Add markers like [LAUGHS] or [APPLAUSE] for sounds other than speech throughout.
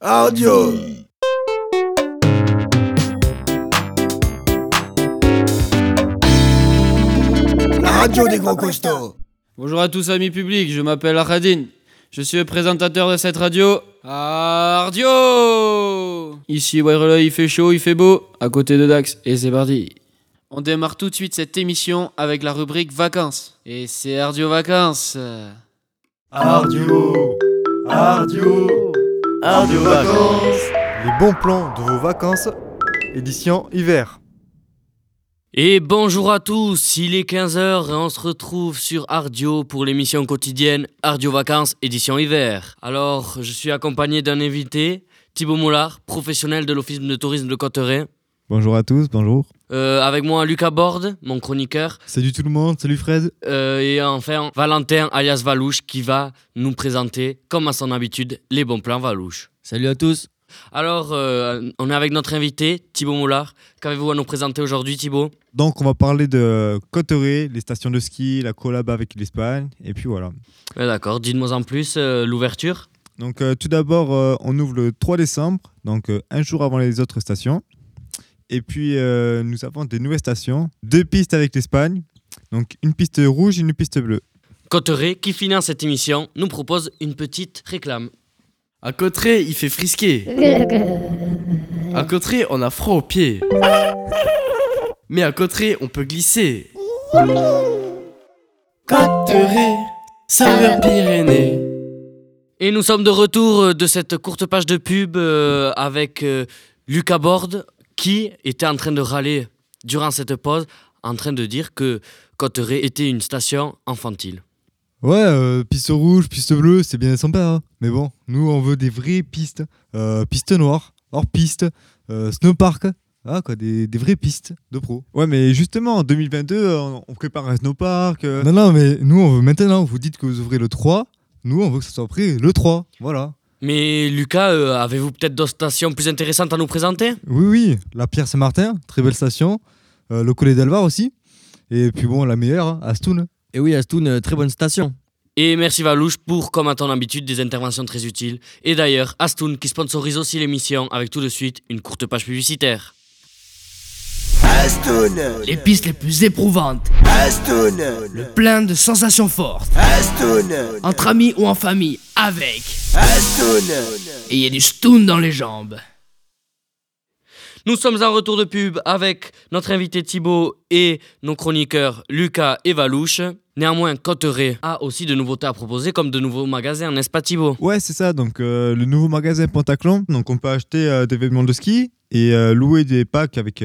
Radio La radio des gros costauds Bonjour à tous amis publics, je m'appelle Aradine. Je suis le présentateur de cette radio. Ardio Ici Wairele, il fait chaud, il fait beau, à côté de Dax, et c'est parti. On démarre tout de suite cette émission avec la rubrique vacances. Et c'est Ardio Vacances. Ardio, Ardio, Ardio Vacances. Les bons plans de vos vacances, édition hiver. Et bonjour à tous, il est 15h et on se retrouve sur Ardio pour l'émission quotidienne Ardio Vacances édition hiver. Alors, je suis accompagné d'un invité, Thibaut Moulard, professionnel de l'Office de tourisme de Cotteret. Bonjour à tous, bonjour. Euh, avec moi Lucas Borde, mon chroniqueur. Salut tout le monde, salut Fred. Euh, et enfin Valentin alias Valouche qui va nous présenter, comme à son habitude, les bons plans Valouche. Salut à tous. Alors, euh, on est avec notre invité, Thibaut Moulard. Qu'avez-vous à nous présenter aujourd'hui, Thibaut? Donc on va parler de Cotteret, les stations de ski, la collab avec l'Espagne, et puis voilà. Ouais, D'accord, dites-moi en plus euh, l'ouverture. Donc euh, tout d'abord, euh, on ouvre le 3 décembre, donc euh, un jour avant les autres stations. Et puis euh, nous avons des nouvelles stations, deux pistes avec l'Espagne, donc une piste rouge et une piste bleue. Cotteret, qui finance cette émission, nous propose une petite réclame. À Cotteret, il fait frisquer. À Cotteret, on a froid aux pieds. Mais à Cotteret, on peut glisser. Cotteret, saveur Pyrénées. Et nous sommes de retour de cette courte page de pub euh, avec euh, Lucas Borde qui était en train de râler durant cette pause, en train de dire que Cotteret était une station infantile. Ouais, euh, piste rouge, piste bleue, c'est bien sympa. hein. Mais bon, nous on veut des vraies pistes. Euh, piste noire, hors piste, euh, snowpark. Ah quoi, des, des vraies pistes de pro. Ouais, mais justement, en 2022, euh, on, on prépare un snowpark. euh. Non, non, mais nous on veut maintenant, vous dites que vous ouvrez le 3. Nous on veut que ça soit prêt le 3. Voilà. Mais Lucas, euh, avez-vous peut-être d'autres stations plus intéressantes à nous présenter? Oui, oui, la Pierre Saint-Martin, très belle station. Euh, le Collet d'Alvar aussi. Et puis bon, la meilleure, hein, Astoun. Et oui, Astoun, euh, très bonne station. Et merci Valouche pour, comme à ton habitude, des interventions très utiles. Et d'ailleurs, Astoun qui sponsorise aussi l'émission avec tout de suite une courte page publicitaire. Les pistes les plus éprouvantes, Astoun plein de sensations fortes, entre amis ou en famille, avec. Et il y a du stoon dans les jambes. Nous sommes en retour de pub avec notre invité Thibaut et nos chroniqueurs Lucas et Valouche. Néanmoins, Cotteret a aussi de nouveautés à proposer comme de nouveaux magasins, n'est-ce pas Thibaut? Ouais, c'est ça. Donc, euh, le nouveau magasin Pentaclan. Donc, on peut acheter euh, des vêtements de ski et euh, louer des packs avec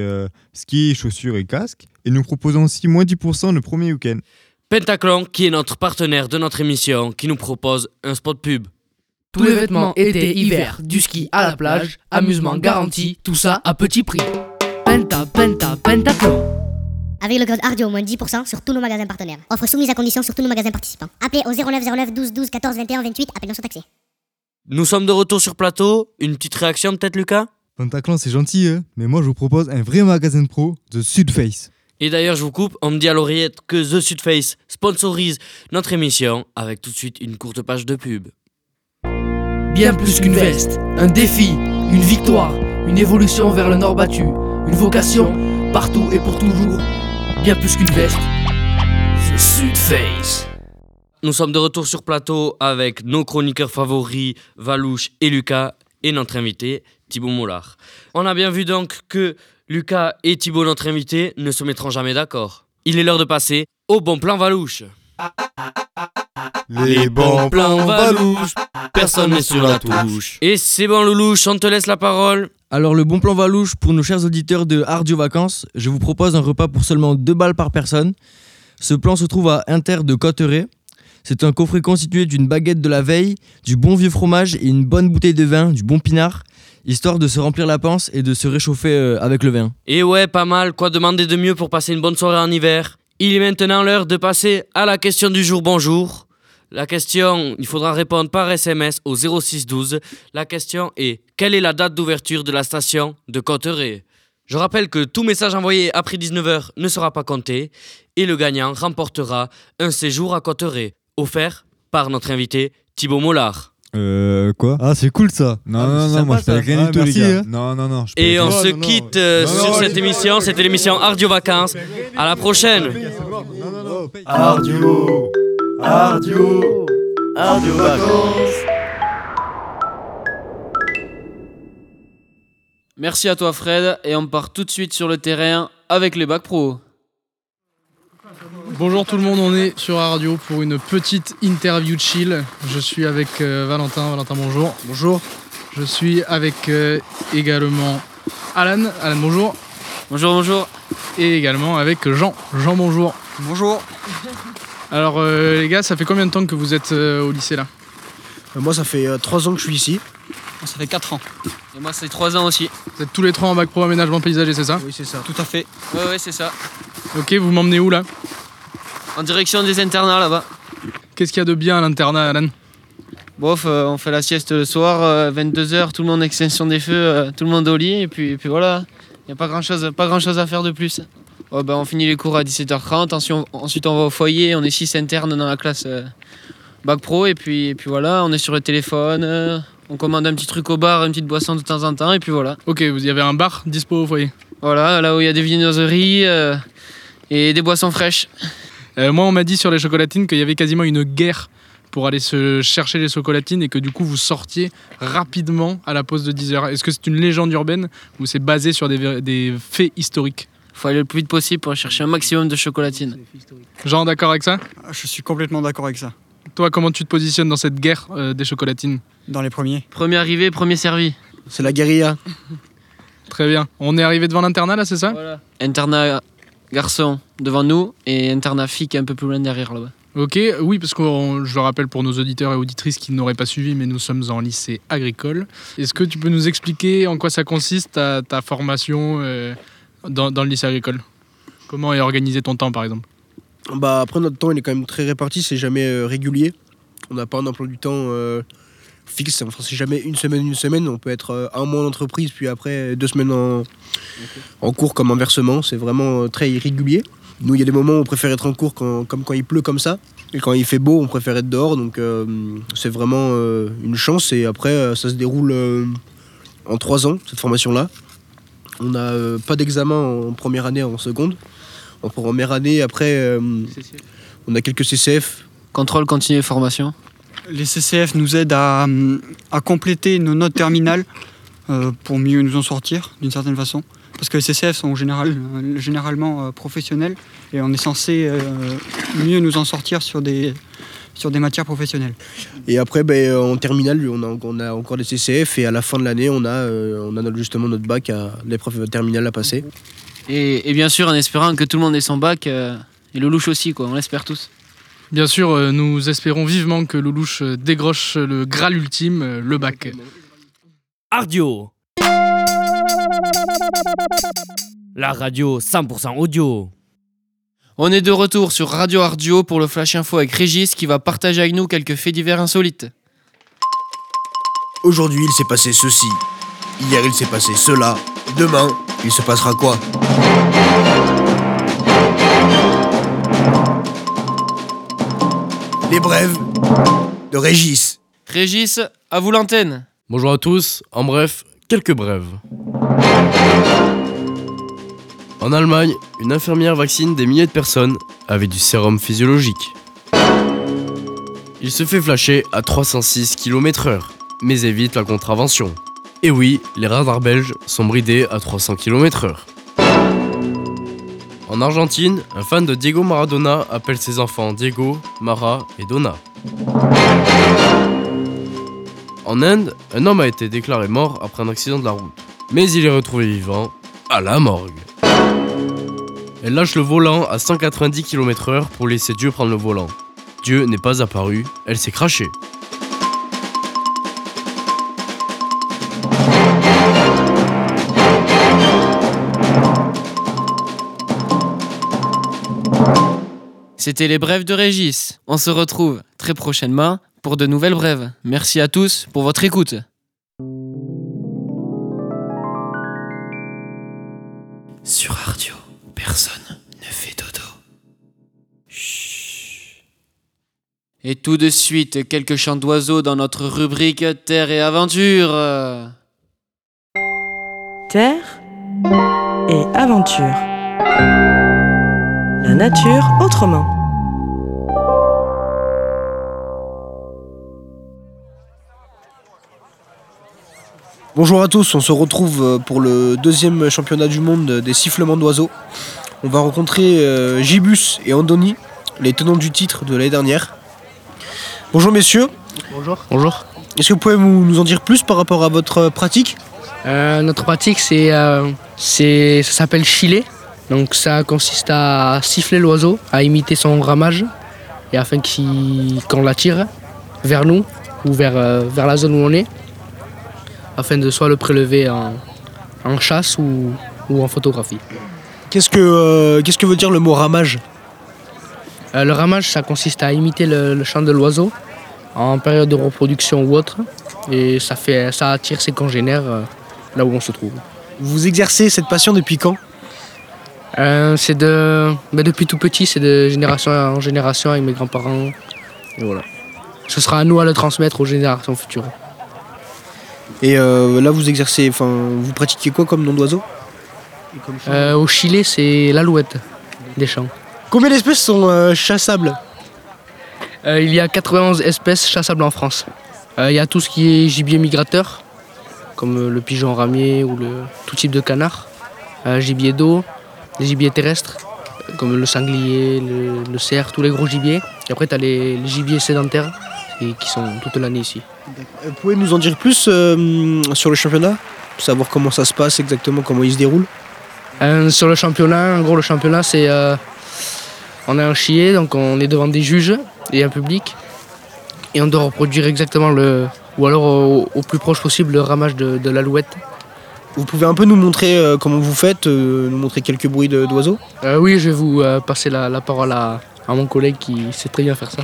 ski, chaussures et casques. Et nous proposons aussi moins 10% le premier week-end. Pentaclan, qui est notre partenaire de notre émission, qui nous propose un spot pub. Tous les vêtements été, hiver, du ski à la plage, amusement garanti, tout ça à petit prix. Penta, penta, pentaclon. Avec le code ARDIO, moins 10% sur tous nos magasins partenaires. Offre soumise à condition sur tous nos magasins participants. Appelez au 0909 12 12 14 21 28, appel non surtaxé. Nous sommes de retour sur plateau. Une petite réaction peut-être Lucas? Pentaclan, c'est gentil, hein, mais moi, je vous propose un vrai magasin de pro, The Sud Face. Et d'ailleurs, je vous coupe, on me dit à l'oreillette que The Sud Face sponsorise notre émission avec tout de suite une courte page de pub. Bien plus qu'une veste, un défi, une victoire, une évolution vers le nord battu, une vocation, partout et pour toujours. Bien plus qu'une veste, The Sud Face. Nous sommes de retour sur plateau avec nos chroniqueurs favoris, Valouche et Lucas, et notre invité, Thibaut Mollard. On a bien vu donc que Lucas et Thibaut, notre invité, ne se mettront jamais d'accord. Il est l'heure de passer au bon plan Valouche. Les bons plans Valouche, personne n'est sur la touche. Et c'est bon Loulouche, on te laisse la parole. Alors, le bon plan Valouche pour nos chers auditeurs de Ardio Vacances, je vous propose un repas pour seulement 2 balles par personne. Ce plan se trouve à Inter de Cotteret. C'est un coffret constitué d'une baguette de la veille, du bon vieux fromage et une bonne bouteille de vin, du bon pinard, histoire de se remplir la panse et de se réchauffer euh, avec le vin. Et ouais, pas mal, quoi demander de mieux pour passer une bonne soirée en hiver? Il est maintenant l'heure de passer à la question du jour bonjour. La question, il faudra répondre par SMS au 0612. La question est quelle est la date d'ouverture de la station de Cotteret? Je rappelle que tout message envoyé après 19h ne sera pas compté et le gagnant remportera un séjour à Cotteret, offert par notre invité Thibaut Mollard. Euh, quoi? Ah, c'est cool ça. Non, Ah, non, non, moi je paye rien Ah, du tout, merci, les gars. hein. Non, non, non. Et on se quitte non. euh, Non, sur non, cette émission. C'était l'émission Ardio Vacances. À la prochaine. Non, non, non, paye. Ardio, Ardio, Ardio Vacances. Merci à toi Fred et on part tout de suite sur le terrain avec les bacs pro. Bonjour tout le monde, on est sur Radio pour une petite interview chill. Je suis avec euh, Valentin. Valentin, bonjour. Bonjour. Je suis avec euh, également Alan. Alan, bonjour. Bonjour, bonjour. Et également avec Jean. Jean, bonjour. Bonjour. Alors euh, les gars, ça fait combien de temps que vous êtes euh, au lycée là? Euh, Moi, ça fait 3 ans que je suis ici. Ça fait 4 ans. Et moi c'est 3 ans aussi. Vous êtes tous les trois en bac pro aménagement paysager, c'est ça? Oui, c'est ça. Tout à fait. Ouais, ouais, c'est ça. Ok, vous m'emmenez où là? En direction des internats là-bas. Qu'est-ce qu'il y a de bien à l'internat, Alan? Bof, euh, on fait la sieste le soir, 22h, tout le monde extinction des feux, euh, tout le monde au lit, et puis, et puis voilà. Il n'y a pas grand-chose pas grand chose à faire de plus. Ouais, bah, on finit les cours à 17h30, ensuite on, ensuite on va au foyer, on est 6 internes dans la classe euh, bac pro, et puis, et puis voilà, on est sur le téléphone, euh, on commande un petit truc au bar, une petite boisson de temps en temps, et puis voilà. Ok, vous y avez un bar dispo au foyer. Voilà, là où il y a des viennoiseries euh, et des boissons fraîches. Euh, moi, on m'a dit sur les chocolatines qu'il y avait quasiment une guerre pour aller se chercher les chocolatines et que du coup vous sortiez rapidement à la pause de 10h. Est-ce que c'est une légende urbaine ou c'est basé sur des faits historiques? Faut aller le plus vite possible pour chercher un maximum de chocolatines. Jean, d'accord avec ça? Je suis complètement d'accord avec ça. Toi, comment tu te positionnes dans cette guerre euh, des chocolatines? Dans les premiers. Premier arrivé, premier servi. C'est la guérilla. [LAUGHS] Très bien. On est arrivé devant l'internat là, c'est ça? Voilà. Internat garçon devant nous et internat fille qui est un peu plus loin derrière là-bas. Ok, oui, parce que je le rappelle pour nos auditeurs et auditrices qui n'auraient pas suivi, mais nous sommes en lycée agricole. Est-ce que tu peux nous expliquer en quoi ça consiste ta, ta formation euh, dans, le lycée agricole Comment est organisé ton temps par exemple? Bah, après, notre temps, il est quand même très réparti, c'est jamais euh, régulier. On n'a pas un emploi du temps euh, fixe, enfin, c'est jamais une semaine, une semaine. On peut être euh, un mois en entreprise, puis après deux semaines en, en cours comme inversement. C'est vraiment très irrégulier. Nous, il y a des moments où on préfère être en cours quand- comme quand il pleut comme ça. Et quand il fait beau, on préfère être dehors. Donc, c'est vraiment une chance. Et après, ça se déroule en trois ans, cette formation-là. On n'a euh, pas d'examen en première année, en seconde. En première année, après, euh, on a quelques CCF. Contrôle continu et formation. Les CCF nous aident à, à compléter nos notes terminales euh, pour mieux nous en sortir d'une certaine façon. Parce que les CCF sont en général, généralement euh, professionnels et on est censé euh, mieux nous en sortir sur des, sur des matières professionnelles. Et après, ben, euh, en terminale, on a, on a encore des CCF. Et à la fin de l'année, on a, euh, on a notre- justement notre bac à l'épreuve terminale à passer. Et, et bien sûr en espérant que tout le monde ait son bac euh, et le louche aussi quoi, on l'espère tous. Bien sûr, euh, nous espérons vivement que Lelouch euh, dégroche le Graal ultime, le bac. Ardio. La radio 100% audio. On est de retour sur Radio Ardio pour le Flash Info avec Régis qui va partager avec nous quelques faits divers insolites. Aujourd'hui, il s'est passé ceci. Hier, il s'est passé cela. Demain, il se passera quoi? Les brèves de Régis. Régis, à vous l'antenne. Bonjour à tous, en bref, quelques brèves. En Allemagne, une infirmière vaccine des milliers de personnes avec du sérum physiologique. Il se fait flasher à 306 km/h, mais évite la contravention. Et oui, les radars belges sont bridés à 300 km/h. En Argentine, un fan de Diego Maradona appelle ses enfants Diego, Mara et Donna. En Inde, un homme a été déclaré mort après un accident de la route. Mais il est retrouvé vivant à la morgue. Elle lâche le volant à 190 km/h pour laisser Dieu prendre le volant. Dieu n'est pas apparu, elle s'est crachée. C'était les brèves de Régis. On se retrouve très prochainement pour de nouvelles brèves. Merci à tous pour votre écoute. Sur Radio, personne ne fait dodo. Chut. Et tout de suite, quelques chants d'oiseaux dans notre rubrique Terre et Aventure. Terre et aventure. La nature autrement. Bonjour à tous, on se retrouve euh, pour le deuxième championnat du monde des sifflements d'oiseaux. On va rencontrer euh, Gibus et Andoni, les tenants du titre de l'année dernière. Bonjour messieurs. Bonjour. Bonjour. Est-ce que vous pouvez nous nous en dire plus par rapport à votre pratique? Euh, notre pratique, c'est, euh, c'est, ça s'appelle chiller. Donc ça consiste à siffler l'oiseau, à imiter son ramage, et afin qu'il- qu'on l'attire vers nous ou vers, euh, vers la zone où on est, afin de soit le prélever en, en chasse ou, ou en photographie. Qu'est-ce que, euh, qu'est-ce que veut dire le mot ramage? Euh, le ramage, ça consiste à imiter le, le chant de l'oiseau en période de reproduction ou autre, et ça, fait, ça attire ses congénères euh, là où on se trouve. Vous exercez cette passion depuis quand? C'est de, ben, depuis tout petit, c'est de génération en génération avec mes grands-parents. Et voilà. Ce sera à nous à le transmettre aux générations futures. Et euh, là vous exercez, enfin vous pratiquez quoi comme nom d'oiseau? Euh, au Chili, c'est l'alouette des champs. Combien d'espèces sont euh, chassables? Euh, il y a 91 espèces chassables en France. Euh, il y a tout ce qui est gibier migrateur, comme le pigeon ramier ou le, tout type de canard. Euh, gibier d'eau, les gibiers terrestres, comme le sanglier, le, le cerf, tous les gros gibiers. Et après, tu as les, les gibiers sédentaires et qui sont toute l'année ici. Euh, Vous pouvez nous en dire plus euh, sur le championnat? Savoir comment ça se passe exactement, comment il se déroule? Euh, sur le championnat, en gros, le championnat, c'est. euh, on a un chier, donc on est devant des juges et un public. Et on doit reproduire exactement le. Ou alors au, au plus proche possible le ramage de, de l'alouette. Vous pouvez un peu nous montrer euh, comment vous faites, euh, nous montrer quelques bruits d'oiseaux? Euh, oui, je vais vous euh, passer la, la parole à, à mon collègue qui sait très bien faire ça.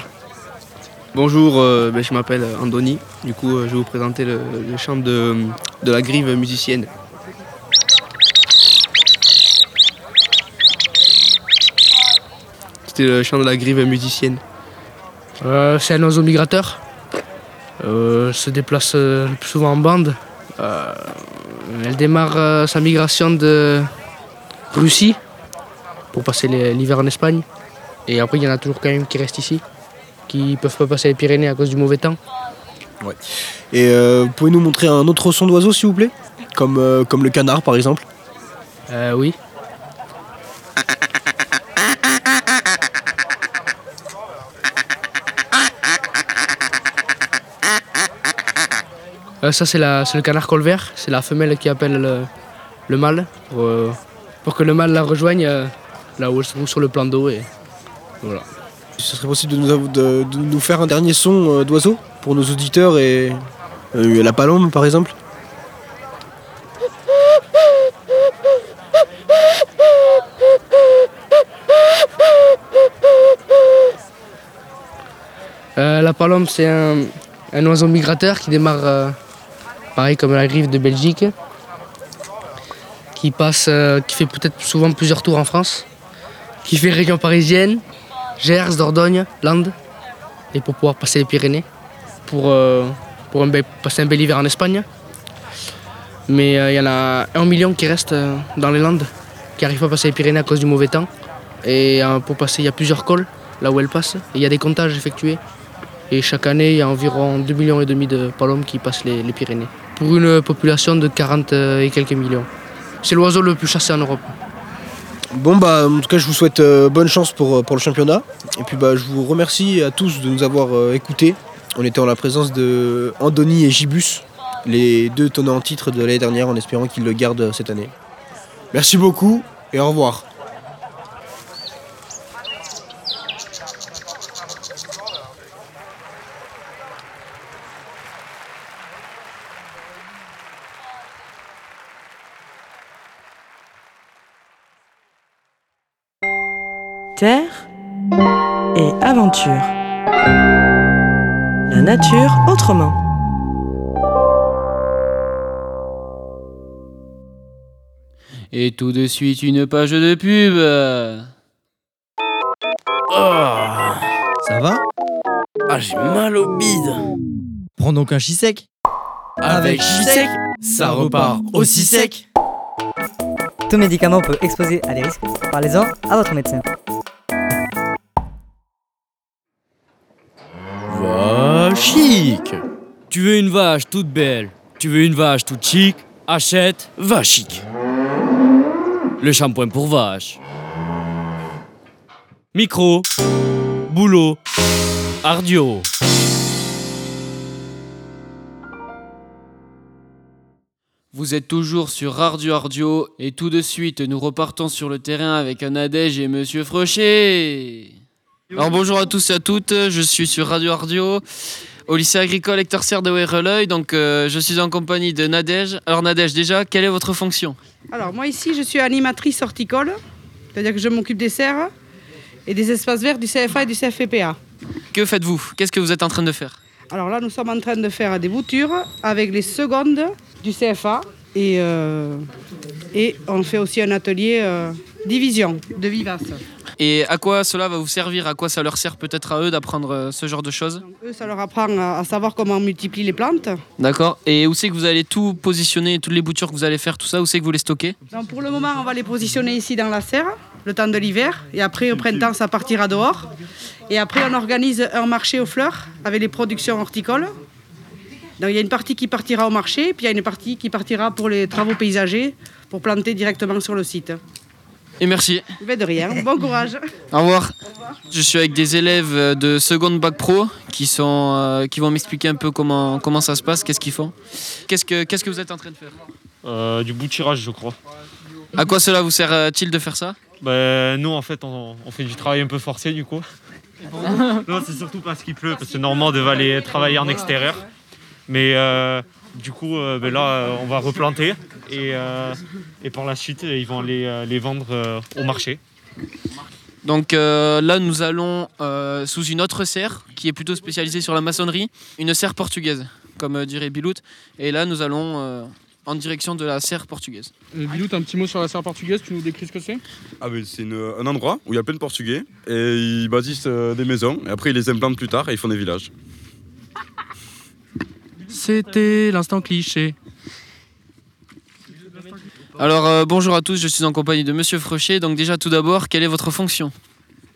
Bonjour, euh, ben, je m'appelle Andoni. Du coup, euh, je vais vous présenter le, chant de, de la grive musicienne. C'était le chant de la grive musicienne. Euh, c'est un oiseau migrateur. Se déplace souvent en bande. Elle démarre sa migration de Russie pour passer l'hiver en Espagne. Et après, il y en a toujours quand même qui restent ici, qui peuvent pas passer les Pyrénées à cause du mauvais temps. Et euh, vous pouvez nous montrer un autre son d'oiseau s'il vous plaît? Comme, euh, comme le canard par exemple Euh, oui. Euh, ça, c'est la- c'est le canard colvert. C'est la femelle qui appelle le, le mâle pour, euh, pour que le mâle la rejoigne là où elle se trouve sur le plan d'eau. Et voilà. Ce serait possible de nous, faire un dernier son euh, d'oiseau pour nos auditeurs et euh, la palombe par exemple. Euh, la palombe, c'est un, oiseau migrateur qui démarre pareil comme la grive de Belgique, qui passe, qui fait peut-être souvent plusieurs tours en France, qui fait région parisienne, Gers, Dordogne, Landes, et pour pouvoir passer les Pyrénées, pour, euh, passer un bel hiver en Espagne. Mais euh, il y en a un million qui restent euh, dans les Landes, qui n'arrivent pas à passer les Pyrénées à cause du mauvais temps. Et pour passer, il y a plusieurs cols là où elles passent. Il y a des comptages effectués. Et chaque année, il y a environ 2 millions et demi de palombes qui passent les, les Pyrénées. Pour une population de 40 et quelques millions. C'est l'oiseau le plus chassé en Europe. Bon bah en tout cas je vous souhaite euh, bonne chance pour, euh, pour le championnat. Et puis bah je vous remercie à tous de nous avoir euh, écoutés. On était en la présence de Andoni et Gibus, les deux tenants en titre de l'année dernière en espérant qu'ils le gardent cette année. Merci beaucoup et au revoir. Terre et aventure. La nature autrement. Et tout de suite, une page de pub. Ça va? Ah, j'ai mal au bide. Prends donc un sec. Avec Shisek, ça repart aussi sec. Tout médicament peut exposer à des risques. Parlez-en à votre médecin. Chic. Tu veux une vache toute belle, tu veux une vache toute chic, achète Va chic. le shampoing pour vache. Micro, boulot, ardio. Vous êtes toujours sur Radio Ardio et tout de suite nous repartons sur le terrain avec un Nadège et Monsieur Frochet. Alors bonjour à tous et à toutes, je suis sur Radio Ardio au lycée agricole Hector Serre de Wéreleuil, donc euh, je suis en compagnie de Nadège. Alors Nadège déjà, quelle est votre fonction? Alors moi ici je suis animatrice horticole, c'est-à-dire que je m'occupe des serres et des espaces verts du CFA et du CFPA. Que faites-vous? Qu'est-ce que vous êtes en train de faire? Alors là nous sommes en train de faire des boutures avec les secondes du CFA et, euh, et on fait aussi un atelier euh, division de vivaces. Et à quoi cela va vous servir? À quoi ça leur sert peut-être à eux d'apprendre euh, ce genre de choses? Eux ça leur apprend à, à savoir comment on multiplie les plantes. D'accord. Et où c'est que vous allez tout positionner, toutes les boutures que vous allez faire, tout ça, où c'est que vous les stockez? Donc pour le moment on va les positionner ici dans la serre, le temps de l'hiver, et après au printemps ça partira dehors. Et après on organise un marché aux fleurs avec les productions horticoles. Donc il y a une partie qui partira au marché, puis il y a une partie qui partira pour les travaux paysagers, pour planter directement sur le site. Et merci. Mais de rien, bon courage. Au revoir. Je suis avec des élèves euh, de seconde bac pro qui, sont, euh, qui vont m'expliquer un peu comment, comment ça se passe, qu'est-ce qu'ils font. Qu'est-ce que, qu'est-ce que vous êtes en train de faire? Euh, du bouturage, je crois. À quoi cela vous sert-il de faire ça? Ben, nous, en fait, on, on fait du travail un peu forcé, du coup. [LAUGHS] non, c'est surtout parce qu'il pleut, parce que normalement, on devait aller travailler en extérieur. Mais euh, du coup, euh, ben là, on va replanter et, euh, et par la suite, ils vont aller euh, les vendre euh, au marché. Donc euh, là, nous allons euh, sous une autre serre qui est plutôt spécialisée sur la maçonnerie, une serre portugaise, comme euh, dirait Bilout. Et là, nous allons euh, en direction de la serre portugaise. Euh, Bilou, t'as un petit mot sur la serre portugaise, tu nous décris ce que c'est? Ah ben, c'est un endroit où il y a plein de Portugais et ils bâtissent euh, des maisons et après ils les implantent plus tard et ils font des villages. C'était l'instant cliché. Alors euh, bonjour à tous, je suis en compagnie de Monsieur Frochet. Donc déjà, tout d'abord, quelle est votre fonction?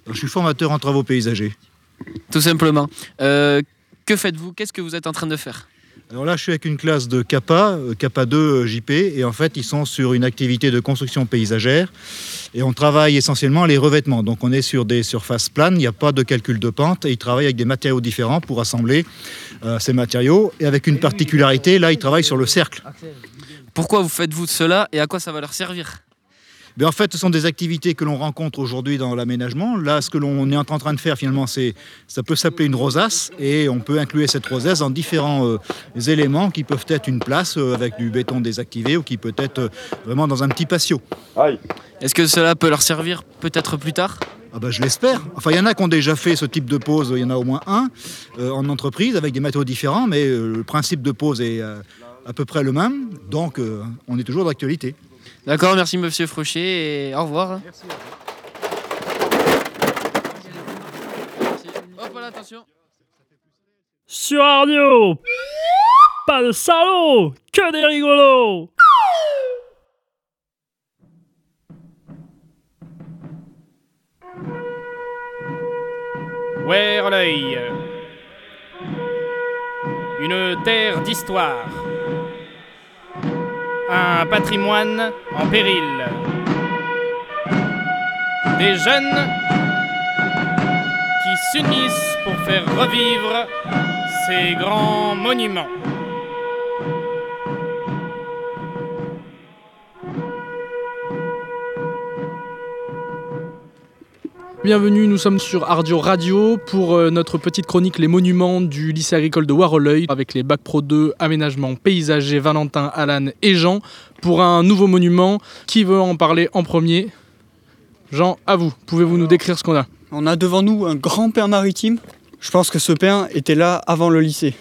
Je suis formateur en travaux paysagers. Tout simplement. Euh, que faites-vous? Qu'est-ce que vous êtes en train de faire? Alors là, je suis avec une classe de CAPA, euh, CAPA 2 euh, JP, et en fait, ils sont sur une activité de construction paysagère. Et on travaille essentiellement les revêtements. Donc on est sur des surfaces planes, il n'y a pas de calcul de pente, et ils travaillent avec des matériaux différents pour assembler euh, ces matériaux. Et avec une particularité, là, ils travaillent sur le cercle. Pourquoi vous faites-vous cela et à quoi ça va leur servir? Ben, en fait, ce sont des activités que l'on rencontre aujourd'hui dans l'aménagement. Là, ce que l'on est en train de faire, finalement, c'est ça peut s'appeler une rosace et on peut inclure cette rosace dans différents euh, éléments qui peuvent être une place euh, avec du béton désactivé ou qui peut être euh, vraiment dans un petit patio. Est-ce que cela peut leur servir peut-être plus tard? Ah bah, je l'espère. Enfin, il y en a qui ont déjà fait ce type de pose, il y en a au moins un euh, en entreprise avec des matériaux différents, mais euh, le principe de pose est euh, à peu près le même. Donc, euh, on est toujours d'actualité. D'accord, merci Monsieur Frochet et au revoir. Hop là, attention. Sur Radio Pas de salauds Que des rigolos Wéreleuil Une terre d'histoire. Un patrimoine en péril. Des jeunes qui s'unissent pour faire revivre ces grands monuments. Bienvenue, nous sommes sur Ardio Radio pour euh, notre petite chronique Les monuments du lycée agricole de Waroleuil avec les Bac Pro 2 aménagement paysager Valentin, Alan et Jean pour un nouveau monument. Qui veut en parler en premier? Jean, à vous. Pouvez-vous nous décrire ce qu'on a? On a devant nous un grand pin maritime. Je pense que ce pin était là avant le lycée.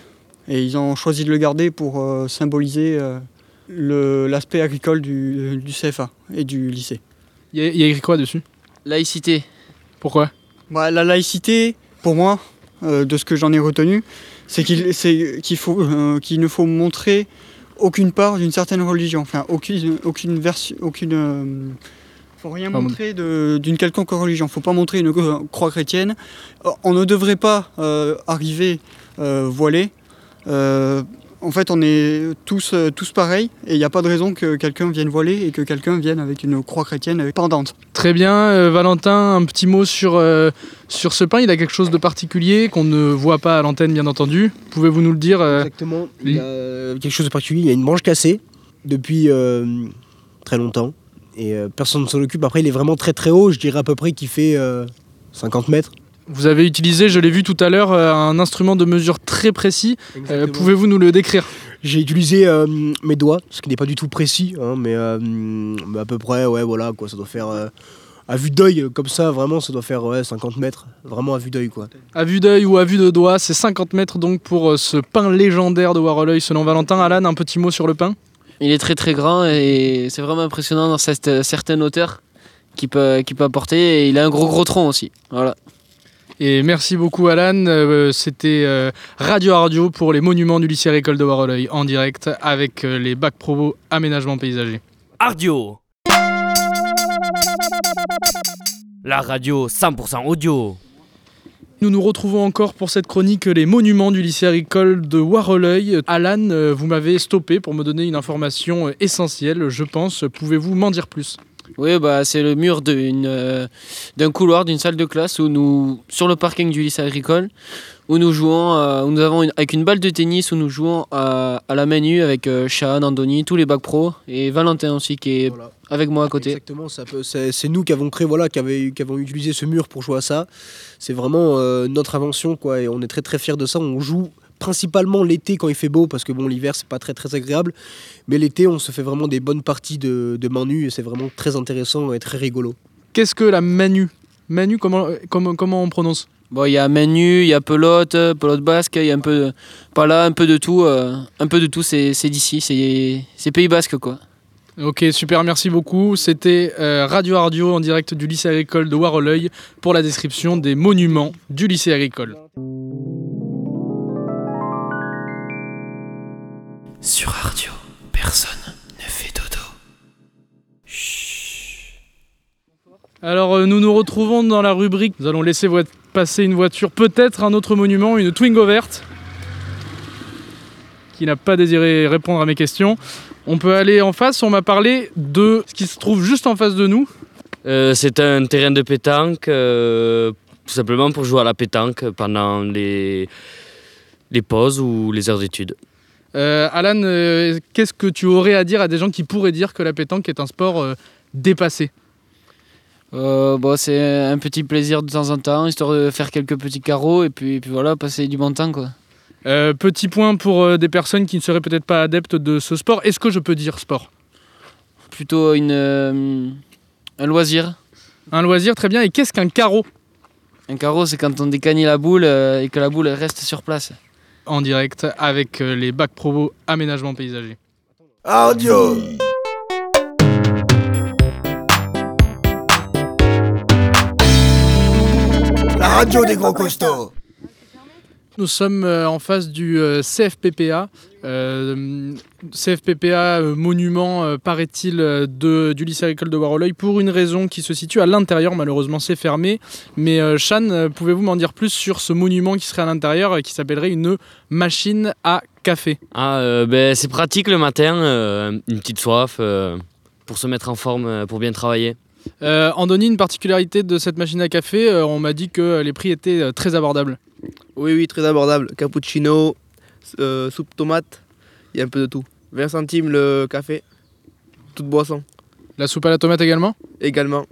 Et ils ont choisi de le garder pour euh, symboliser euh, le- l'aspect agricole du, du CFA et du lycée. Il y, a- il y a écrit quoi dessus? Laïcité. Pourquoi? Bah, La laïcité, pour moi, euh, de ce que j'en ai retenu, c'est qu'il faut euh, qu'il ne faut montrer aucune part d'une certaine religion, enfin aucune aucune version, aucune euh, faut rien montrer d'une quelconque religion. Faut pas montrer une euh, croix chrétienne. On ne devrait pas arriver voilé. En fait, on est tous, euh, tous pareils et il n'y a pas de raison que quelqu'un vienne voilé et que quelqu'un vienne avec une croix chrétienne pendante. Très bien, euh, Valentin, un petit mot sur, euh, sur ce pain. Il a quelque chose de particulier qu'on ne voit pas à l'antenne, bien entendu. Pouvez-vous nous le dire euh, Exactement. Il y a quelque chose de particulier. Il y a une branche cassée depuis euh, très longtemps. Et euh, personne ne s'en occupe. Après, il est vraiment très très haut. Je dirais à peu près qu'il fait euh, 50 mètres. Vous avez utilisé, je l'ai vu tout à l'heure, euh, un instrument de mesure très précis. Euh, Pouvez-vous nous le décrire? J'ai utilisé euh, mes doigts, ce qui n'est pas du tout précis, hein, mais, euh, mais à peu près, ouais, voilà, quoi. Ça doit faire. euh, à vue d'œil, comme ça, vraiment, ça doit faire ouais, 50 mètres. Vraiment à vue d'œil, quoi. À vue d'œil ou à vue de doigt, c'est 50 mètres donc pour ce pain légendaire de Waroleuil selon Valentin. Alan, un petit mot sur le pain? Il est très très grand et c'est vraiment impressionnant dans cette certaine hauteur qu'il peut, qu'il peut apporter. Et il a un gros gros tronc aussi. Voilà. Et merci beaucoup Alan. Euh, C'était euh, Radio Radio pour les monuments du lycée agricole de Waroleuil en direct avec euh, les bacs pro aménagement paysager. Ardio La radio 100% audio Nous nous retrouvons encore pour cette chronique Les monuments du lycée agricole de Waroleuil. Alan, vous m'avez stoppé pour me donner une information essentielle, je pense. Pouvez-vous m'en dire plus? Oui, bah, c'est le mur d'une, euh, d'un couloir d'une salle de classe où nous, sur le parking du lycée agricole, où nous jouons, euh, où nous avons une- avec une balle de tennis, où nous jouons à, à la main nue avec euh, Chan, Andoni, tous les bacs pro et Valentin aussi qui est avec moi à côté. Exactement, ça peut- c'est c'est nous qui avons créé, voilà, qui, avait- qui avons utilisé ce mur pour jouer à ça. C'est vraiment euh, notre invention, quoi, et on est très très fiers de ça. On joue principalement l'été quand il fait beau, parce que bon, l'hiver c'est pas très très agréable, mais l'été on se fait vraiment des bonnes parties de, de main nue et c'est vraiment très intéressant et très rigolo. Qu'est-ce que la manu Manu, comment, comment, comment on prononce? Bon, il y a main nue, il y a pelote, pelote basque, il y a un peu, de- pas là, un peu de tout, euh, un peu de tout. C'est, c'est d'ici, c'est, c'est Pays Basque quoi. Ok, super, merci beaucoup. C'était euh, Radio Ardio en direct du lycée agricole de Waroleuil pour la description des monuments du lycée agricole. Sur Radio, personne ne fait dodo. Alors euh, nous nous retrouvons dans la rubrique. Nous allons laisser passer une voiture, peut-être un autre monument, une Twingo verte, qui n'a pas désiré répondre à mes questions. On peut aller en face. On m'a parlé de ce qui se trouve juste en face de nous. Euh, c'est un terrain de pétanque, euh, tout simplement pour jouer à la pétanque pendant les, les pauses ou les heures d'études. Euh, Alan, euh, qu'est-ce que tu aurais à dire à des gens qui pourraient dire que la pétanque est un sport euh, dépassé? Euh, bon, c'est un petit plaisir de temps en temps, histoire de faire quelques petits carreaux et puis, et puis voilà, passer du bon temps quoi. Euh, Petit point pour euh, des personnes qui ne seraient peut-être pas adeptes de ce sport. Est-ce que je peux dire sport? Plutôt une, un loisir. Un loisir, très bien. Et qu'est-ce qu'un carreau? Un carreau, c'est quand on décagne la boule et que la boule reste sur place. En direct avec euh, les bacs pro aménagement paysager. Ardio La radio des gros costauds Nous sommes euh, en face du euh, CFPPA. Euh, CFPPA, monument, paraît-il, de- du lycée agricole de Waroleuil, pour une raison qui se situe à l'intérieur. Malheureusement, c'est fermé. Mais euh, Chan, pouvez-vous m'en dire plus sur ce monument qui serait à l'intérieur et qui s'appellerait une machine à café? Ah, euh, ben, c'est pratique le matin, une petite soif pour se mettre en forme, pour bien travailler. Euh, Andoni, une particularité de cette machine à café, euh, on m'a dit que les prix étaient euh, très abordables. Oui, oui, très abordable. Cappuccino, euh, soupe tomate, il y a un peu de tout. 20 centimes le café, toute boisson. La soupe à la tomate également Également.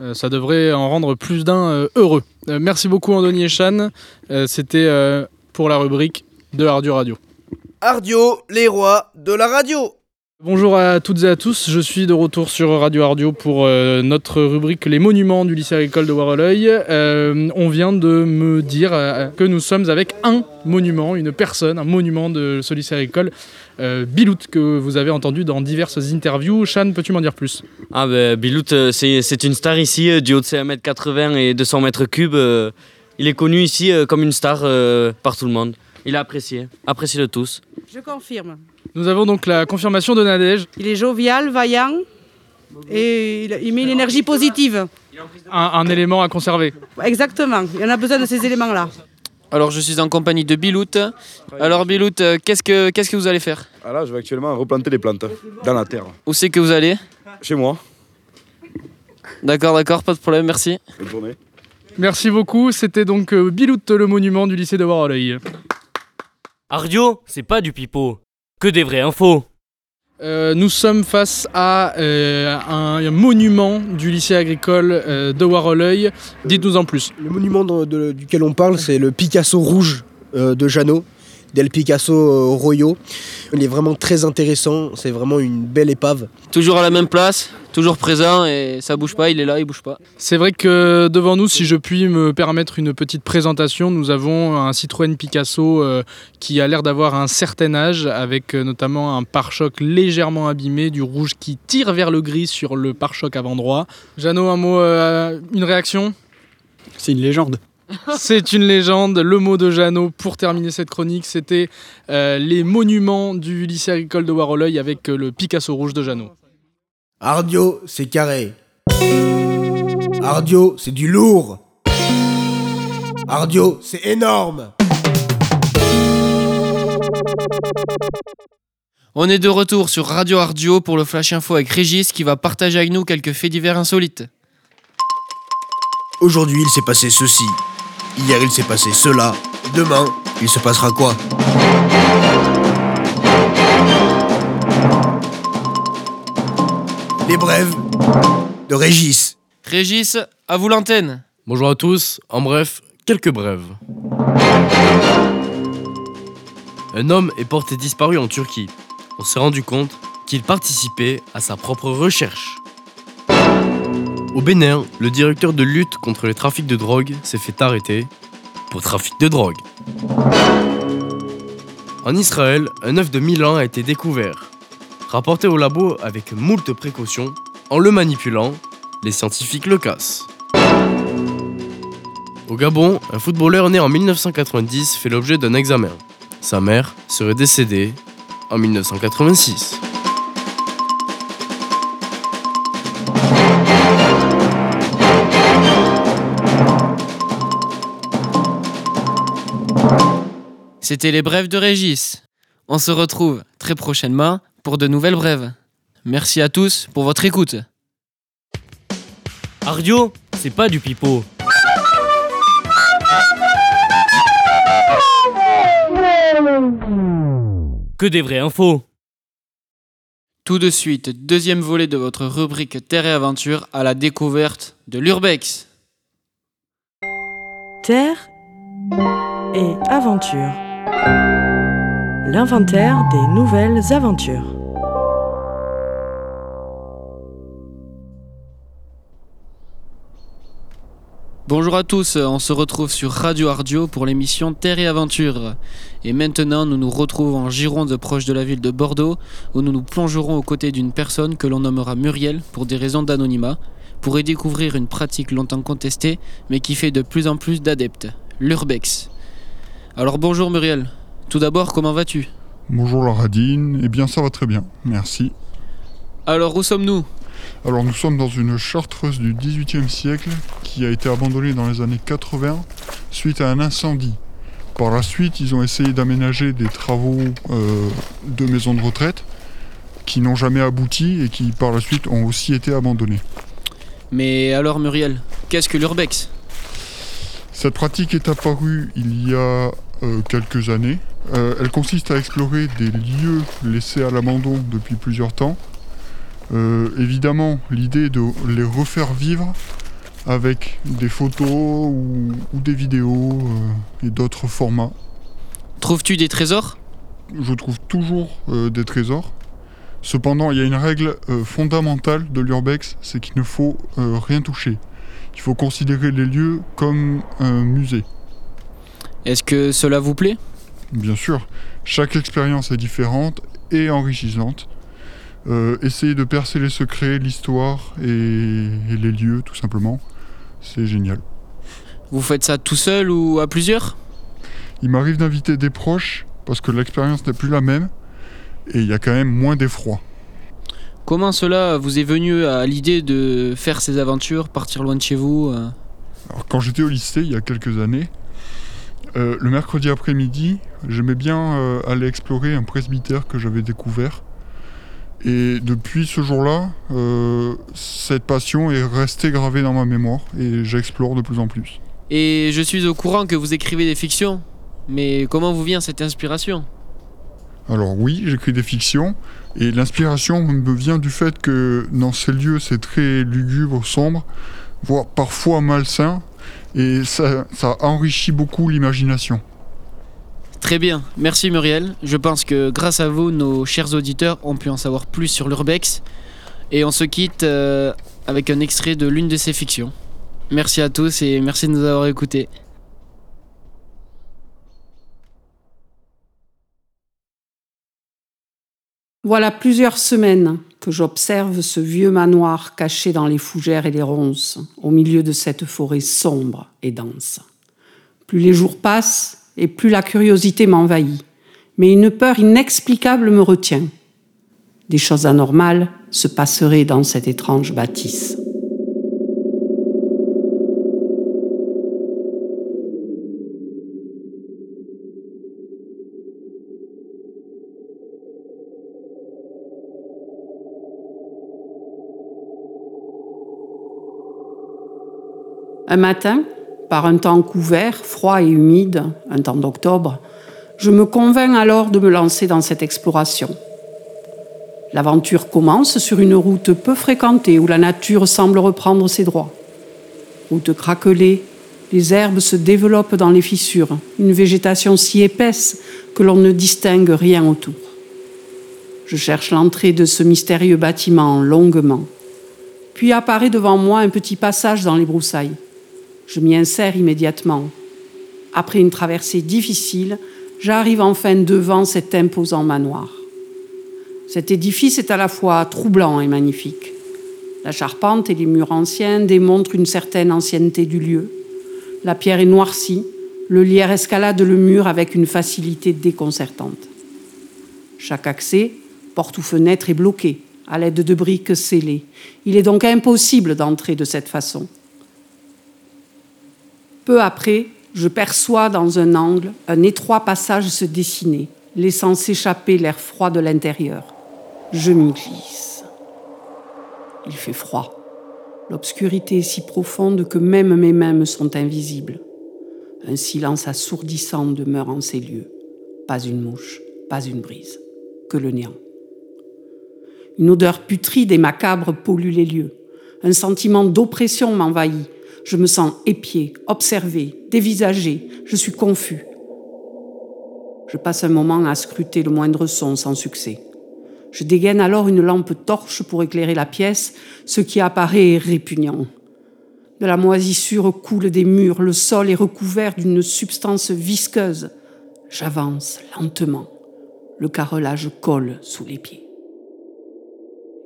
Euh, ça devrait en rendre plus d'un euh, heureux. Merci beaucoup Andoni et Chan. Euh, C'était pour la rubrique de Ardu Radio. Ardio, les rois de la radio. Bonjour à toutes et à tous, je suis de retour sur Radio Ardio pour euh, notre rubrique Les monuments du lycée agricole de Waroleuil. Euh, on vient de me dire euh, que nous sommes avec un monument, une personne, un monument de ce lycée agricole, Bilout, que vous avez entendu dans diverses interviews. Chan, peux-tu m'en dire plus? Ah ben Bilout, c'est une star ici, du haut de ses 1m80 et 200 mètres cubes. euh, Il est connu ici comme une star par tout le monde. Il est apprécié, apprécié de tous. Je confirme. Nous avons donc la confirmation de Nadège. Il est jovial, vaillant et il, il met une énergie positive. Un, un élément à conserver. Exactement, il y en a besoin de ces éléments-là. Alors je suis en compagnie de Bilout. Alors Bilout, euh, qu'est-ce que qu'est-ce que vous allez faire? Ah là, je vais actuellement replanter les plantes dans la terre. Où c'est que vous allez? Chez moi. D'accord, d'accord, pas de problème, merci. Bonne journée. Merci beaucoup. C'était donc euh, Bilout, le monument du lycée de Waroleuil. Ardio, c'est pas du pipeau. Que des vraies infos. Euh, nous sommes face à euh, un, un monument du lycée agricole euh, de Waroleuil. Dites-nous en plus. Le monument de- de- duquel on parle, c'est le Picasso rouge euh, de Jeannot, Del Picasso euh, Royo. Il est vraiment très intéressant, c'est vraiment une belle épave. Toujours à la même place, toujours présent et ça bouge pas, il est là, il bouge pas. C'est vrai que devant nous, si je puis me permettre une petite présentation, nous avons un Citroën Picasso euh, qui a l'air d'avoir un certain âge, avec euh, notamment un pare-choc légèrement abîmé, du rouge qui tire vers le gris sur le pare-choc avant droit. Jeannot, un mot, euh, une réaction? C'est une légende. [LAUGHS] C'est une légende. Le mot de Jeannot pour terminer cette chronique, c'était euh, les monuments du lycée agricole de Waroleuil avec euh, le Picasso rouge de Jeannot. Ardio, c'est carré. Ardio, c'est du lourd. Ardio, c'est énorme. On est de retour sur Radio Ardio pour le Flash Info avec Régis qui va partager avec nous quelques faits divers insolites. Aujourd'hui, il s'est passé ceci. Hier, il s'est passé cela. Demain, il se passera quoi? Les brèves de Régis. Régis, à vous l'antenne. Bonjour à tous, en bref, quelques brèves. Un homme est porté disparu en Turquie. On s'est rendu compte qu'il participait à sa propre recherche. Au Bénin, le directeur de lutte contre les trafics de drogue s'est fait arrêter pour trafic de drogue. En Israël, un œuf de 1000 ans a été découvert. Rapporté au labo avec moult précautions, en le manipulant, les scientifiques le cassent. Au Gabon, un footballeur né en 1990 fait l'objet d'un examen. Sa mère serait décédée en 1986. C'était les brèves de Régis. On se retrouve très prochainement pour de nouvelles brèves. Merci à tous pour votre écoute. Ardio, c'est pas du pipeau. Que des vraies infos. Tout de suite, deuxième volet de votre rubrique Terre et Aventure à la découverte de l'Urbex. Terre et aventure. L'inventaire des nouvelles aventures. Bonjour à tous, on se retrouve sur Radio Ardio pour l'émission Terre et Aventure. Et maintenant, nous nous retrouvons en Gironde, proche de la ville de Bordeaux, où nous nous plongerons aux côtés d'une personne que l'on nommera Muriel pour des raisons d'anonymat, pour y découvrir une pratique longtemps contestée, mais qui fait de plus en plus d'adeptes, l'urbex. Alors bonjour Muriel, tout d'abord, comment vas-tu? Bonjour la radine, eh bien ça va très bien, merci. Alors où sommes-nous? Alors nous sommes dans une chartreuse du XVIIIe siècle qui a été abandonnée dans les années 80 suite à un incendie. Par la suite, ils ont essayé d'aménager des travaux euh, de maisons de retraite qui n'ont jamais abouti et qui par la suite ont aussi été abandonnés. Mais alors Muriel, qu'est-ce que l'urbex? Cette pratique est apparue il y a euh, quelques années. Euh, elle consiste à explorer des lieux laissés à l'abandon depuis plusieurs temps. Euh, évidemment, l'idée est de les refaire vivre avec des photos ou, ou des vidéos et d'autres formats. Trouves-tu des trésors? Je trouve toujours des trésors. Cependant, il y a une règle fondamentale de l'urbex, c'est qu'il ne faut rien toucher. Il faut considérer les lieux comme un musée. Est-ce que cela vous plaît? Bien sûr, chaque expérience est différente et enrichissante. Euh, essayez de percer les secrets, l'histoire et, et les lieux, tout simplement. C'est génial. Vous faites ça tout seul ou à plusieurs? Il m'arrive d'inviter des proches parce que l'expérience n'est plus la même et il y a quand même moins d'effroi. Comment cela vous est venu à l'idée de faire ces aventures, partir loin de chez vous euh Alors, quand j'étais au lycée il y a quelques années, euh, le mercredi après-midi, j'aimais bien euh, aller explorer un presbytère que j'avais découvert. Et depuis ce jour-là, euh, cette passion est restée gravée dans ma mémoire et j'explore de plus en plus. Et je suis au courant que vous écrivez des fictions. Mais comment vous vient cette inspiration? Alors oui, j'écris des fictions et l'inspiration me vient du fait que dans ces lieux c'est très lugubre, sombre, voire parfois malsain et ça, enrichit beaucoup l'imagination. Très bien, merci Muriel. Je pense que grâce à vous, nos chers auditeurs ont pu en savoir plus sur l'Urbex. Et on se quitte euh, avec un extrait de l'une de ses fictions. Merci à tous et merci de nous avoir écoutés. Voilà plusieurs semaines que j'observe ce vieux manoir caché dans les fougères et les ronces, au milieu de cette forêt sombre et dense. Plus les jours passent et plus la curiosité m'envahit, mais une peur inexplicable me retient. Des choses anormales se passeraient dans cette étrange bâtisse. Un matin, par un temps couvert, froid et humide, un temps d'octobre, je me convainc alors de me lancer dans cette exploration. L'aventure commence sur une route peu fréquentée où la nature semble reprendre ses droits. Route craquelée, les herbes se développent dans les fissures, une végétation si épaisse que l'on ne distingue rien autour. Je cherche l'entrée de ce mystérieux bâtiment longuement. Puis apparaît devant moi un petit passage dans les broussailles. Je m'y insère immédiatement. Après une traversée difficile, j'arrive enfin devant cet imposant manoir. Cet édifice est à la fois troublant et magnifique. La charpente et les murs anciens démontrent une certaine ancienneté du lieu. La pierre est noircie, le lierre escalade le mur avec une facilité déconcertante. Chaque accès, porte ou fenêtre, est bloqué à l'aide de briques scellées. Il est donc impossible d'entrer de cette façon. Peu après, je perçois dans un angle un étroit passage se dessiner, laissant s'échapper l'air froid de l'intérieur. Je m'y glisse. Il fait froid. L'obscurité est si profonde que même mes mains me sont invisibles. Un silence assourdissant demeure en ces lieux. Pas une mouche, pas une brise, que le néant. Une odeur putride et macabre pollue les lieux. Un sentiment d'oppression m'envahit. Je me sens épié, observé, dévisagé. Je suis confus. Je passe un moment à scruter le moindre son sans succès. Je dégaine alors une lampe torche pour éclairer la pièce, ce qui apparaît répugnant. De la moisissure coule des murs, le sol est recouvert d'une substance visqueuse. J'avance lentement. Le carrelage colle sous les pieds.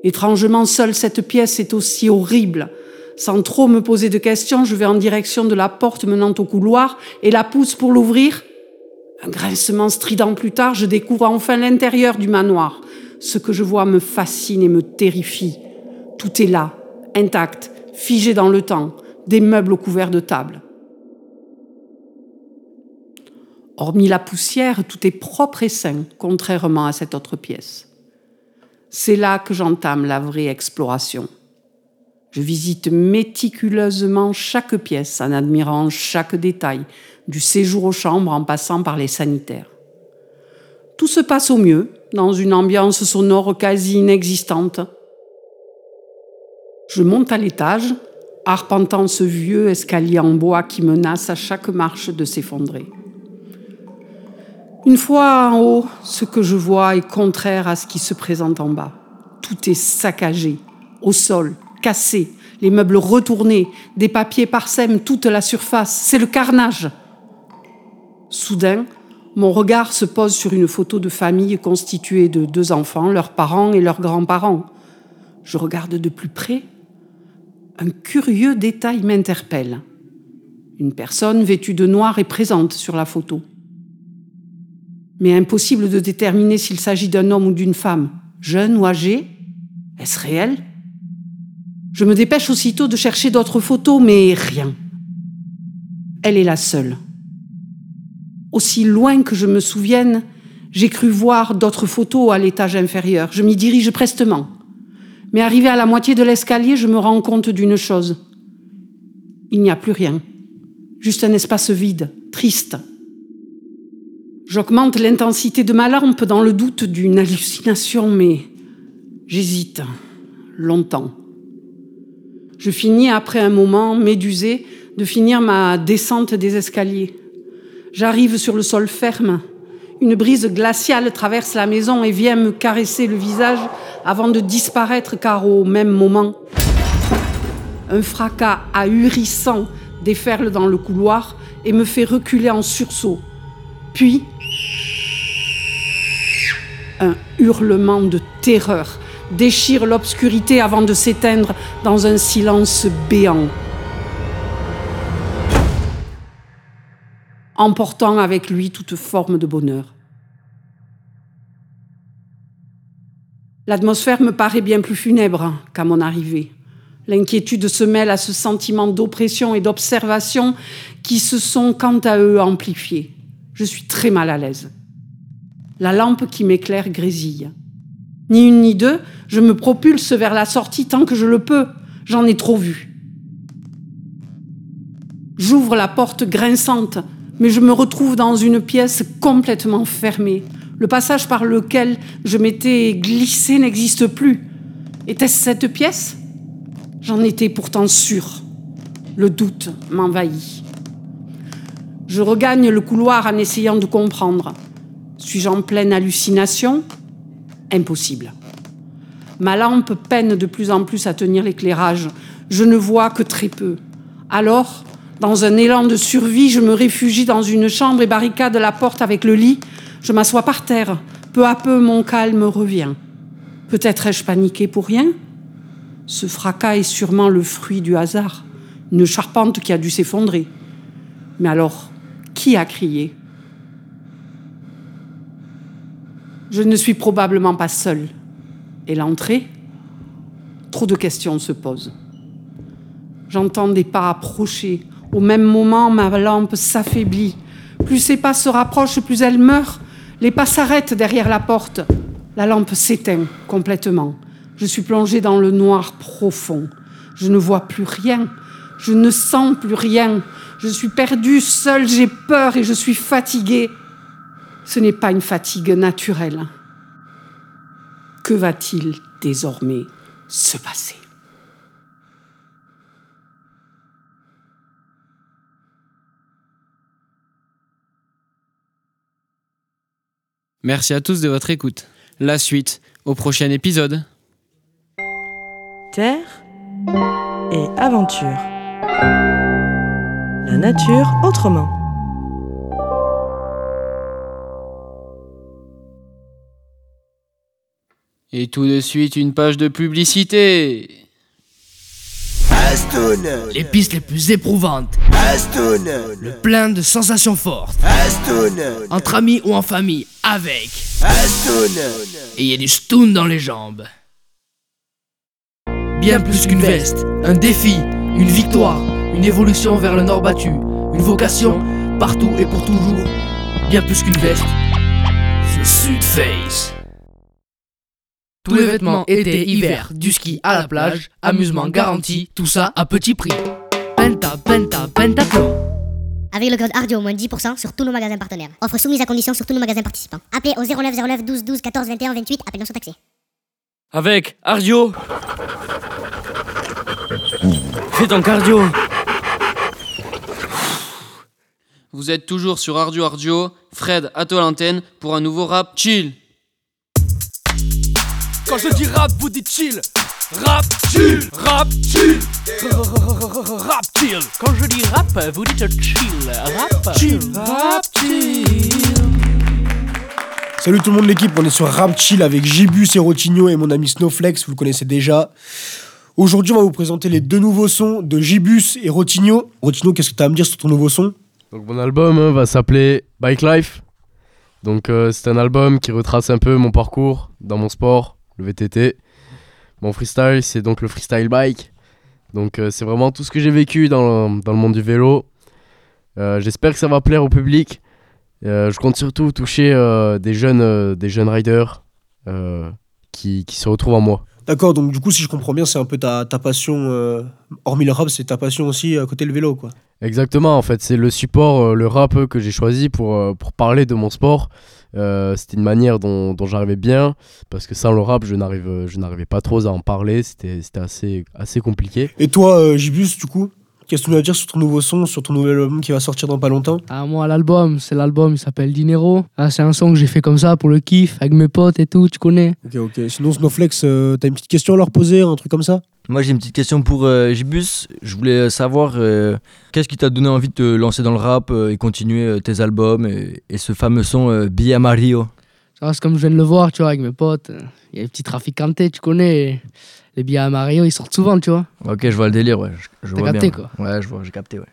Étrangement, seule cette pièce est aussi horrible. Sans trop me poser de questions, je vais en direction de la porte menant au couloir et la pousse pour l'ouvrir. Un grincement strident plus tard, je découvre enfin l'intérieur du manoir. Ce que je vois me fascine et me terrifie. Tout est là, intact, figé dans le temps, des meubles couverts de tables. Hormis la poussière, tout est propre et sain, contrairement à cette autre pièce. C'est là que j'entame la vraie exploration. Je visite méticuleusement chaque pièce en admirant chaque détail, du séjour aux chambres en passant par les sanitaires. Tout se passe au mieux, dans une ambiance sonore quasi inexistante. Je monte à l'étage, arpentant ce vieux escalier en bois qui menace à chaque marche de s'effondrer. Une fois en haut, ce que je vois est contraire à ce qui se présente en bas. Tout est saccagé, au sol, cassé, les meubles retournés, des papiers parsèment toute la surface. C'est le carnage. Soudain, mon regard se pose sur une photo de famille constituée de deux enfants, leurs parents et leurs grands-parents. Je regarde de plus près. Un curieux détail m'interpelle. Une personne vêtue de noir est présente sur la photo. Mais impossible de déterminer s'il s'agit d'un homme ou d'une femme, jeune ou âgé. Est-ce réel? Je me dépêche aussitôt de chercher d'autres photos, mais rien. Elle est la seule. Aussi loin que je me souvienne, j'ai cru voir d'autres photos à l'étage inférieur. Je m'y dirige prestement. Mais arrivé à la moitié de l'escalier, je me rends compte d'une chose. Il n'y a plus rien. Juste un espace vide, triste. J'augmente l'intensité de ma lampe dans le doute d'une hallucination, mais j'hésite longtemps. Je finis après un moment, médusé, de finir ma descente des escaliers. J'arrive sur le sol ferme. Une brise glaciale traverse la maison et vient me caresser le visage avant de disparaître car au même moment, un fracas ahurissant déferle dans le couloir et me fait reculer en sursaut. Puis, un hurlement de terreur déchire l'obscurité avant de s'éteindre dans un silence béant. emportant avec lui toute forme de bonheur. L'atmosphère me paraît bien plus funèbre qu'à mon arrivée. L'inquiétude se mêle à ce sentiment d'oppression et d'observation qui se sont quant à eux amplifiés. Je suis très mal à l'aise. La lampe qui m'éclaire grésille. Ni une ni deux, je me propulse vers la sortie tant que je le peux. J'en ai trop vu. J'ouvre la porte grinçante, mais je me retrouve dans une pièce complètement fermée. Le passage par lequel je m'étais glissé n'existe plus. Était-ce cette pièce? J'en étais pourtant sûr. Le doute m'envahit. Je regagne le couloir en essayant de comprendre. Suis-je en pleine hallucination? Impossible. Ma lampe peine de plus en plus à tenir l'éclairage. Je ne vois que très peu. Alors, dans un élan de survie, je me réfugie dans une chambre et barricade la porte avec le lit. Je m'assois par terre. Peu à peu, mon calme revient. Peut-être ai-je paniqué pour rien? Ce fracas est sûrement le fruit du hasard, une charpente qui a dû s'effondrer. Mais alors, qui a crié? Je ne suis probablement pas seule. Et l'entrée Trop de questions se posent. J'entends des pas approcher. Au même moment, ma lampe s'affaiblit. Plus ces pas se rapprochent, plus elle meurt. Les pas s'arrêtent derrière la porte. La lampe s'éteint complètement. Je suis plongée dans le noir profond. Je ne vois plus rien. Je ne sens plus rien. Je suis perdue, seule, j'ai peur et je suis fatiguée. Ce n'est pas une fatigue naturelle. Que va-t-il désormais se passer? Merci à tous de votre écoute. La suite au prochain épisode. Terre et aventure. La nature autrement. Et tout de suite, une page de publicité. Astoun Les pistes les plus éprouvantes. Astoun Le plein de sensations fortes. Astoun Entre amis ou en famille, avec. Astoun Et il y a du stoon dans les jambes. Bien plus qu'une veste, un défi, une victoire, une évolution vers le nord battu, une vocation, partout et pour toujours. Bien plus qu'une veste, The Sud Face. Tous les vêtements été, hiver, du ski à la plage, amusement garanti, tout ça à petit prix. Penta, penta, pentathlon. Avec le code ARDIO, moins 10% sur tous nos magasins partenaires. Offre soumise à condition sur tous nos magasins participants. Appelez au 09 09 12 12 14 21 28, appel non surtaxé. Avec Ardio. Fais ton cardio. Vous êtes toujours sur Ardio Ardio, Fred à toi l'antenne pour un nouveau rap chill. Quand je dis rap, vous dites chill. Rap chill, rap chill, rap chill. Quand je dis rap, vous dites chill. Rap chill, rap chill. Salut tout le monde l'équipe, on est sur Rap Chill avec Gibus et Rotigno et mon ami Snowflex, vous le connaissez déjà. Aujourd'hui, on va vous présenter les deux nouveaux sons de Gibus et Rotigno. Rotigno, qu'est-ce que tu as à me dire sur ton nouveau son? Donc mon album euh, va s'appeler Bike Life. Donc euh, c'est un album qui retrace un peu mon parcours dans mon sport, le VTT. Mon freestyle, c'est donc le freestyle bike. Donc euh, c'est vraiment tout ce que j'ai vécu dans, dans le monde du vélo. Euh, J'espère que ça va plaire au public. Euh, je compte surtout toucher des, jeunes, des jeunes riders qui, qui se retrouvent en moi. D'accord, donc du coup, si je comprends bien, c'est un peu ta, ta passion, hormis le rap, c'est ta passion aussi à côté le vélo, quoi. Exactement, en fait, c'est le support, le rap que j'ai choisi pour, pour parler de mon sport. Euh, C'était une manière dont, j'arrivais bien, parce que sans le rap, je n'arrivais pas trop à en parler, c'était c'était assez, assez compliqué. Et toi, euh, Gibus, du coup, qu'est-ce que tu as à dire sur ton nouveau son, sur ton nouvel album qui va sortir dans pas longtemps? Ah, moi, l'album, c'est l'album, il s'appelle Dinero. Ah, c'est un son que j'ai fait comme ça pour le kiff, avec mes potes et tout, tu connais. Ok, ok. Sinon, Snowflex, euh, t'as une petite question à leur poser, un truc comme ça? Moi j'ai une petite question pour euh, Gibus. Je voulais savoir euh, qu'est-ce qui t'a donné envie de te lancer dans le rap euh, et continuer euh, tes albums et, et ce fameux son euh, Via Mario. Ça, C'est comme je viens de le voir, tu vois, avec mes potes. Il y a les petits traficantés, tu connais. Les billets à Mario, ils sortent souvent, tu vois. Ok, je vois le délire, ouais. Je, je T'as capté, bien, quoi. Ouais, je vois, j'ai capté, ouais.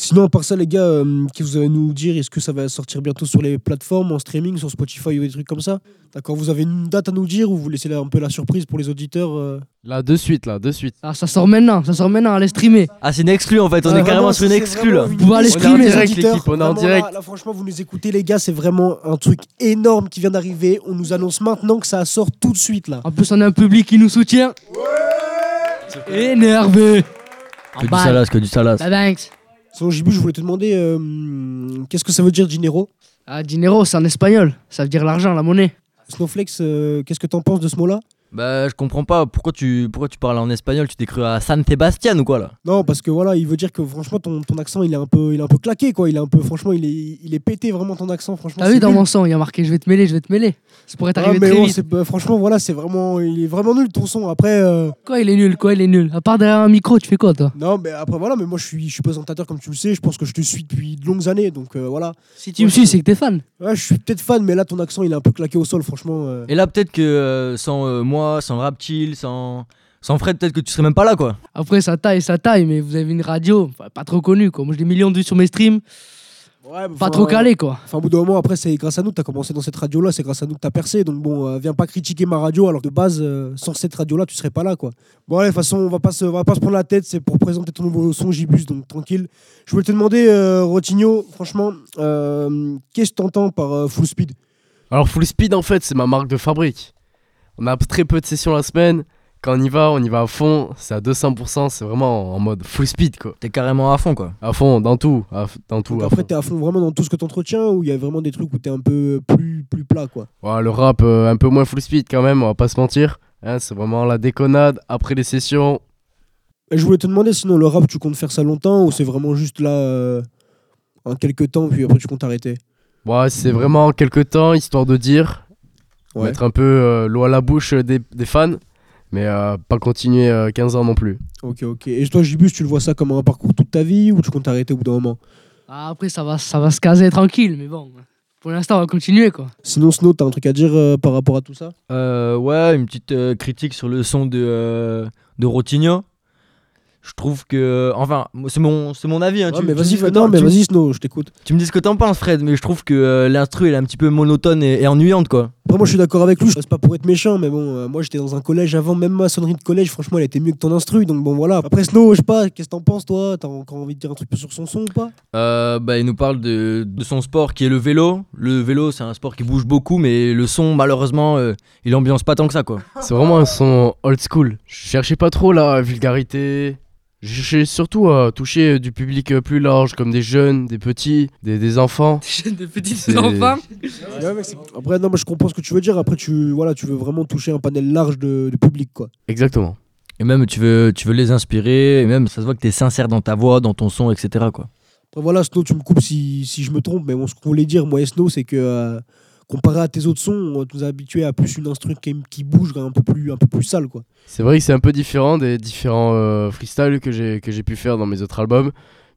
Sinon, à part ça, les gars, euh, qu'est-ce que vous allez nous dire Est-ce que ça va sortir bientôt sur les plateformes, en streaming, sur Spotify ou des trucs comme ça? D'accord, vous avez une date à nous dire ou vous laissez là un peu la surprise pour les auditeurs euh? Là, de suite, là, de suite. Ah, ça sort maintenant, ça sort maintenant, allez streamer. Ah, c'est une exclue en fait, on Ouais, est carrément sur une exclue là. Vous en streamer, direct, les auditeurs. l'équipe, on est en direct. là, Là, franchement, vous nous écoutez, les gars, c'est vraiment un truc énorme qui vient d'arriver. On nous annonce maintenant que ça sort tout de suite, là. En plus, on a un public qui nous soutient. Énervé. Que du salas, que du salas. Bah, thanks. Sinon, Jibu, je voulais te demander, euh, qu'est-ce que ça veut dire dinero? Ah, dinero, c'est en espagnol. Ça veut dire l'argent, la monnaie. Snowflex, euh, qu'est-ce que t'en penses de ce mot-là? Bah, je comprends pas, pourquoi tu, pourquoi tu parles en espagnol? Tu t'es cru à San Sebastian ou quoi là? Non, parce que voilà, il veut dire que franchement, ton, ton accent, il est un peu, il est un peu claqué, quoi. Il est un peu, franchement, il est, il est pété vraiment ton accent, franchement. T'as vu c'est dans nul. mon son, il y a marqué je vais te mêler, je vais te mêler. Ça pourrait Ah, t'arriver mais très bon, vite. c'est- bah, franchement, voilà, c'est vraiment, il est vraiment nul ton son. Après, euh, Quoi, il est nul, quoi, il est nul? À part derrière un micro, tu fais quoi, toi? Non, mais après voilà, mais moi je suis, je suis présentateur comme tu le sais. Je pense que je te suis depuis de longues années, donc euh, voilà. Si tu me suis, c'est que t'es fan. Ouais, je suis peut-être fan, mais là ton accent, il est un peu claqué au sol, franchement. euh. Et là, peut-être que euh, sans euh, moi, sans Raptil, sans, sans Fred, peut-être que tu serais même pas là quoi. Après, ça taille, ça taille, mais vous avez une radio, pas trop connue, quoi. Moi, j'ai des millions de vues sur mes streams. Ouais, Pas trop calé, quoi. Enfin, au bout d'un moment, après, c'est grâce à nous que t'as commencé dans cette radio-là, c'est grâce à nous que t'as percé. Donc bon, euh, viens pas critiquer ma radio, alors de base, euh, sans cette radio-là, tu serais pas là, quoi. Bon, allez, de toute façon, on va pas se, on va pas se prendre la tête, c'est pour présenter ton nouveau son Gibus, donc tranquille. Je voulais te demander, euh, Rotigno, franchement, euh, qu'est-ce que t'entends par euh, full speed? Alors Full Speed en fait c'est ma marque de fabrique. On a très peu de sessions la semaine. Quand on y va, on y va à fond. C'est à 200%, c'est vraiment en mode full speed quoi. T'es carrément à fond quoi. À fond, dans tout. à dans tout. Donc à après, t'es à fond vraiment dans tout ce que t'entretiens ou il y a vraiment des trucs où t'es un peu plus, plus plat, quoi? Ouais, le rap euh, un peu moins full speed quand même, on va pas se mentir. Hein, c'est vraiment la déconnade après les sessions. Et je voulais te demander, sinon, le rap, tu comptes faire ça longtemps ou c'est vraiment juste là, euh, en quelques temps, puis après tu comptes arrêter Ouais, c'est vraiment quelques temps histoire de dire. Ouais. Mettre un peu euh, l'eau à la bouche des, des fans. Mais euh, pas continuer euh, 15 ans non plus. Ok, ok. Et toi, Gibus, tu le vois ça comme un parcours toute ta vie ou tu comptes arrêter au bout d'un moment? Ah, après, ça va, ça va se caser tranquille, mais bon. Pour l'instant, on va continuer, quoi. Sinon, Snow, t'as un truc à dire euh, par rapport à tout ça? Euh, ouais, une petite euh, critique sur le son de, euh, de. Je trouve que. Enfin, c'est mon, c'est mon avis. Hein, Ouais, tu- mais vas-y, dis ce que non, t'en- mais vas-y, Snow, je t'écoute. Tu me dis ce que t'en penses, Fred, mais je trouve que euh, l'instru elle est un petit peu monotone et, et ennuyante quoi. Après, moi, je suis d'accord avec lui. C'est pas pour être méchant, mais bon, euh, moi, j'étais dans un collège avant, même ma sonnerie de collège, franchement, elle était mieux que ton instru. Donc bon, voilà. Après, Snow, je sais pas, qu'est-ce que t'en penses, toi? T'as encore envie de dire un truc sur son son ou pas? Euh, bah, il nous parle de, de son sport qui est le vélo. Le vélo, c'est un sport qui bouge beaucoup, mais le son, malheureusement, euh, il ambiance pas tant que ça quoi. C'est vraiment un son old school. Je cherchais pas trop la vulgarité. Cherchais surtout à toucher euh, du public euh, plus large, comme des jeunes, des petits, des, des enfants. Des jeunes, des petits C'est- enfants Ouais, mec, c'est- Après, non, mais je comprends ce que tu veux dire. Après, tu, voilà, tu veux vraiment toucher un panel large de, de public, quoi. Exactement. Et même, tu veux, tu veux les inspirer, et même, ça se voit que t'es sincère dans ta voix, dans ton son, etc. quoi. Après, voilà, Snow, tu me coupes si, si je me trompe, mais bon, ce qu'on voulait dire, moi et Snow, c'est que euh, comparé à tes autres sons, on nous a habitués à plus une instru qui, qui bouge, un peu plus, un peu plus sale, quoi. C'est vrai que c'est un peu différent des différents euh, freestyles que j'ai que j'ai pu faire dans mes autres albums,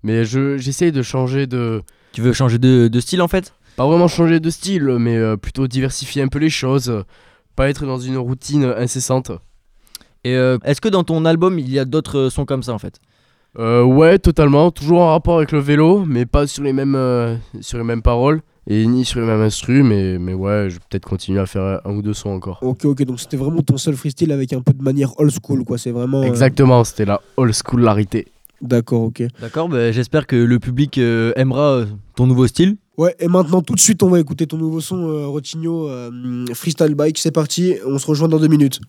mais je j'essaye de changer de. Tu veux changer de, de style en fait? Pas vraiment changer de style, mais euh, plutôt diversifier un peu les choses, euh, pas être dans une routine incessante. Et euh, est-ce que dans ton album, il y a d'autres sons comme ça en fait? Euh, ouais, totalement. Toujours en rapport avec le vélo, mais pas sur les mêmes, euh, sur les mêmes paroles et ni sur les mêmes instrus. Mais, mais ouais, je vais peut-être continuer à faire un ou deux sons encore. Ok, ok, donc c'était vraiment ton seul freestyle avec un peu de manière old school, quoi. C'est vraiment. euh, Exactement, c'était la old school larité. D'accord, ok. D'accord, bah, j'espère que le public euh, aimera euh, ton nouveau style. Ouais, et maintenant, tout de suite, on va écouter ton nouveau son, euh, Rotigno, euh, Freestyle Bike. C'est parti, on se rejoint dans deux minutes.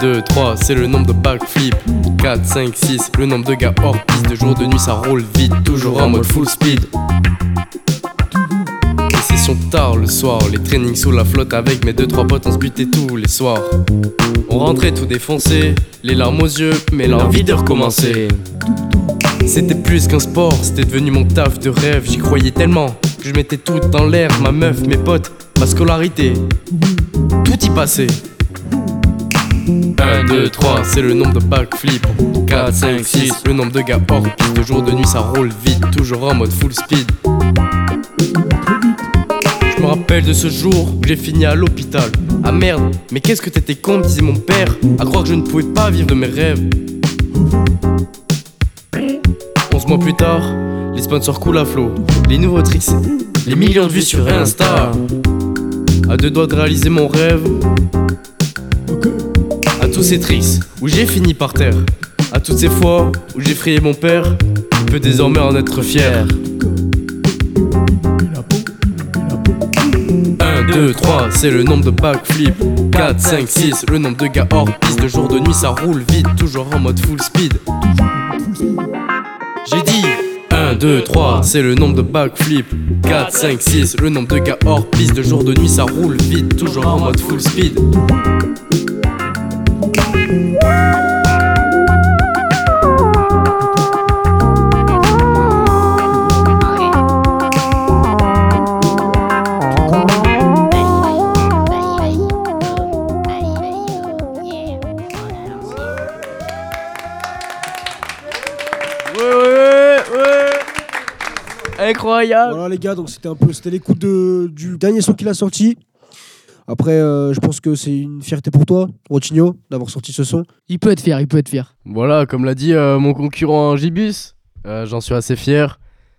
2, 3, c'est le nombre de backflip 4, 5, 6, le nombre de gars hors piste. De jour, de nuit, ça roule vite, toujours en mode full speed. Les sessions tard le soir, les trainings sous la flotte Avec mes deux trois potes, on se butait tous les soirs. On rentrait tout défoncé, les larmes aux yeux Mais l'envie de recommencer. C'était plus qu'un sport, c'était devenu mon taf de rêve J'y croyais tellement que je mettais tout dans l'air Ma meuf, mes potes, ma scolarité. Tout y passait 1, 2, 3, c'est le nombre de backflip 4, 5, 6, le nombre de gars hors De jour, de nuit, ça roule vite, toujours en mode full speed. Je me rappelle de ce jour où j'ai fini à l'hôpital. Ah merde, mais qu'est-ce que t'étais con, disait mon père. À croire que je ne pouvais pas vivre de mes rêves. 11 mois plus tard, les sponsors coulent à flot. Les nouveaux tricks, les millions de vues sur Insta. À deux doigts de réaliser mon rêve à tous ces tricks où j'ai fini par terre, à toutes ces fois où j'ai frayé mon père, il peut désormais en être fier. 1, 2, 3, c'est le nombre de backflip 4, 5, 6, le nombre de gars hors piste. De jour, de nuit, ça roule vite, toujours en mode full speed. J'ai dit 1, 2, 3, c'est le nombre de backflip 4, 5, 6, le nombre de gars hors piste. De jour, de nuit, ça roule vite, toujours en mode full speed Incroyable Voilà les gars, donc c'était un peu c'était l'écoute de- du dernier son qu'il a sorti. Après, euh, je pense que c'est une fierté pour toi, Rotigno, d'avoir sorti ce son. Il peut être fier, il peut être fier. Voilà, comme l'a dit euh, mon concurrent Gibus, euh, j'en suis assez fier.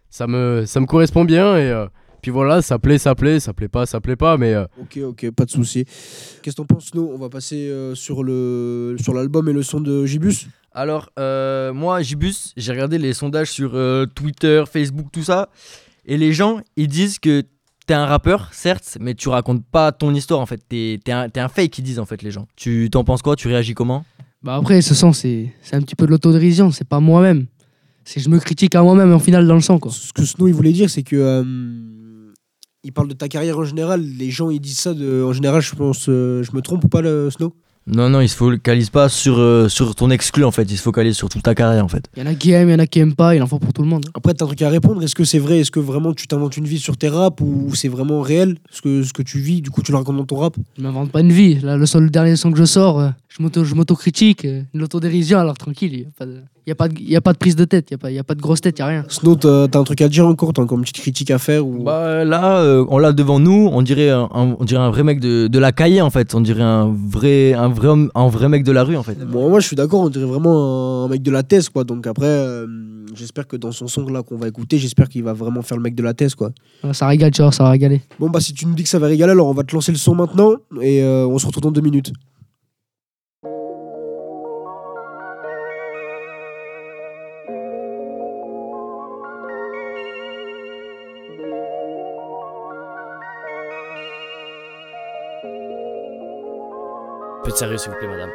Ça me, ça me correspond bien et euh, puis voilà, ça plaît, ça plaît, ça plaît pas, ça plaît pas, mais euh, Ok, ok, pas de souci. Qu'est-ce que t'en penses, Snow On va passer euh, sur le sur l'album et le son de Gibus. Alors, euh, moi, Gibus, j'ai regardé les sondages sur euh, Twitter, Facebook, tout ça. Et les gens, ils disent que t'es un rappeur, certes, mais tu racontes pas ton histoire en fait. T'es t'es un, t'es un fake, ils disent en fait les gens. Tu t'en penses quoi? Tu réagis comment? Bah après, ce son, c'est c'est un petit peu de l'autodérision, c'est pas moi-même. C'est je me critique à moi-même en final dans le son, quoi. Ce que Snow il voulait dire, c'est que euh, il parle de ta carrière en général. Les gens ils disent ça de, en général. Je pense, euh, je me trompe ou pas, le Snow? Non, non, il se focalise pas sur, euh, sur ton exclu en fait. Il se focalise sur toute ta carrière en fait. Il y en a qui aiment, il y en a qui aiment pas, il en faut pour tout le monde. Après, t'as un truc à répondre. Est-ce que c'est vrai? Est-ce que vraiment tu t'inventes une vie sur tes raps ou c'est vraiment réel ce que, ce que tu vis? Du coup, tu le racontes dans ton rap? Je m'invente pas une vie. Là, le seul le dernier son que je sors, euh, je m'auto- je m'autocritique, euh, une l'autodérision, alors tranquille, il n'y a, pas de- y a, pas de- y a pas de prise de tête, il n'y a, pas- y a pas de grosse tête, il n'y a rien. Snow, t'as un truc à dire encore T'as encore une petite critique à faire ou... Bah là, euh, on l'a devant nous, on dirait un, un- on dirait un vrai mec de, de la cahier en fait. On dirait un vrai, un vrai, un vrai mec de la rue en fait. Bon, moi, je suis d'accord. On dirait vraiment un mec de la thèse, quoi. Donc après, euh, j'espère que dans son son là qu'on va écouter, j'espère qu'il va vraiment faire le mec de la thèse, quoi. Ouais, Ça régale, tu vois, ça va régaler. Bon, bah si tu nous dis que ça va régaler, alors on va te lancer le son maintenant et euh, on se retrouve dans deux minutes. De sérieux, s'il vous plaît, madame.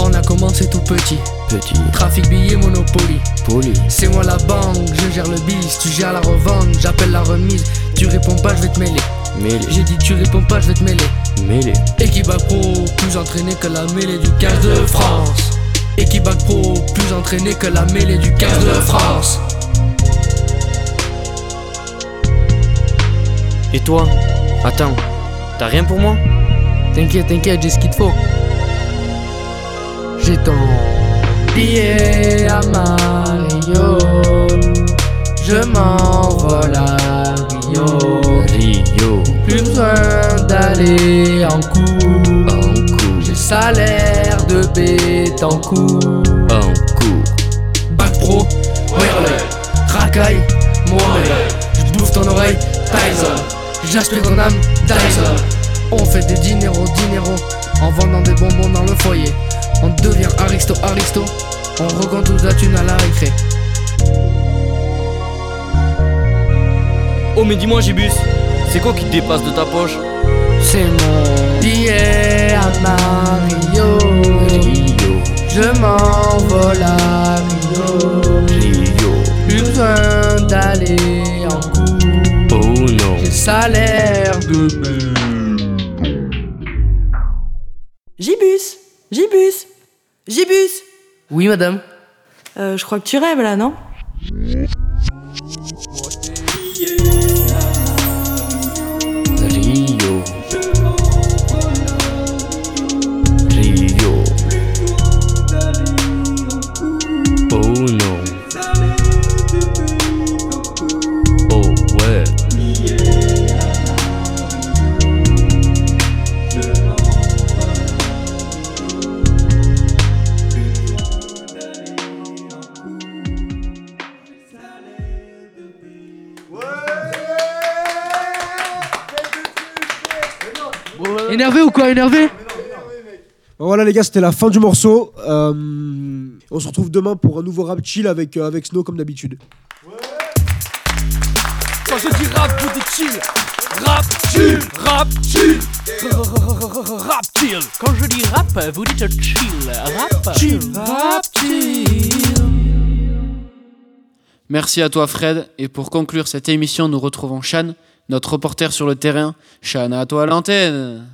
On a commencé tout petit. Petit. Trafic billets Monopoly. Poli. C'est moi la banque, je gère le bis, tu gères la revente, j'appelle la remise. Tu réponds pas, je vais te mêler. Mêlé. J'ai dit tu réponds pas, je vais te mêler. Mêlé. Équipe Bac Pro, plus entraîné que la mêlée du 15 de France. Équipe Bac Pro, plus entraîné que la mêlée du 15 de France. Et toi? Attends, t'as rien pour moi? T'inquiète, t'inquiète, j'ai ce qu'il te faut. J'ai ton billet à Mario. Rio. Je m'envole à Rio. Rio. Plus besoin d'aller en cours. En cours. J'ai salaire de bête en cours. En cours. Bac pro, Werley, racaille. Je bouffe ton oreille, Tyson. J'aspire ton âme, Dyson. On fait des dineros, dineros. En vendant des bonbons dans le foyer. On devient aristo, aristo. On regagne toute la thune à la récré. Oh mais dis-moi Gibus, c'est quoi qui te dépasse de ta poche? C'est mon billet à Mario. Rio. Je m'envole à Rio. Rio. Plus besoin d'aller en cours. Oh non. J'ai salaire de Gibus Gibus Gibus Oui, madame. Euh, je crois que tu rêves là, non? Énervé ou quoi Énervé Bon, Voilà les gars, c'était la fin du morceau. Euh, on se retrouve demain pour un nouveau rap chill avec, euh, avec Snow comme d'habitude. Quand je dis rap, vous dites chill. Rap, chill, rap, chill. Rap, chill. Quand je dis rap, vous dites chill. Rap, chill, rap, chill. Merci à toi Fred. Et pour conclure cette émission, nous retrouvons Shan, notre reporter sur le terrain. Shan, à toi l'antenne.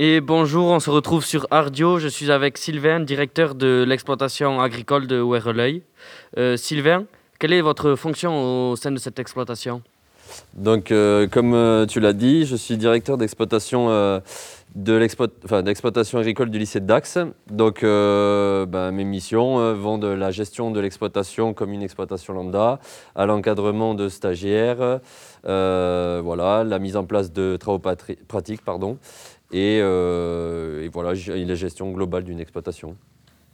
Et bonjour, on se retrouve sur Ardio. Je suis avec Sylvain, directeur de l'exploitation agricole de Ouerreleuil. Euh, Sylvain, quelle est votre fonction au sein de cette exploitation? Donc, euh, comme euh, tu l'as dit, je suis directeur d'exploitation de d'exploitation agricole du lycée de Dax. Donc, ben, mes missions vont de la gestion de l'exploitation comme une exploitation lambda, à l'encadrement de stagiaires, voilà, la mise en place de travaux pratiques, pardon, et, euh, et voilà, la gestion globale d'une exploitation.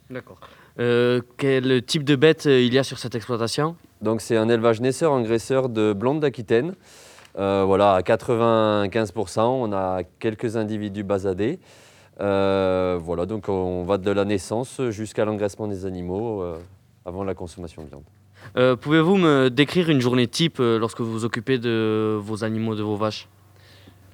D'accord. Euh, quel type de bêtes euh, il y a sur cette exploitation? Donc c'est un élevage naisseur-engraisseur de blondes d'Aquitaine. Euh, voilà, à 95%, on a quelques individus basadés. Voilà, donc on va de la naissance jusqu'à l'engraissement des animaux avant la consommation de viande. Pouvez-vous me décrire une journée type lorsque vous vous occupez de vos animaux, de vos vaches?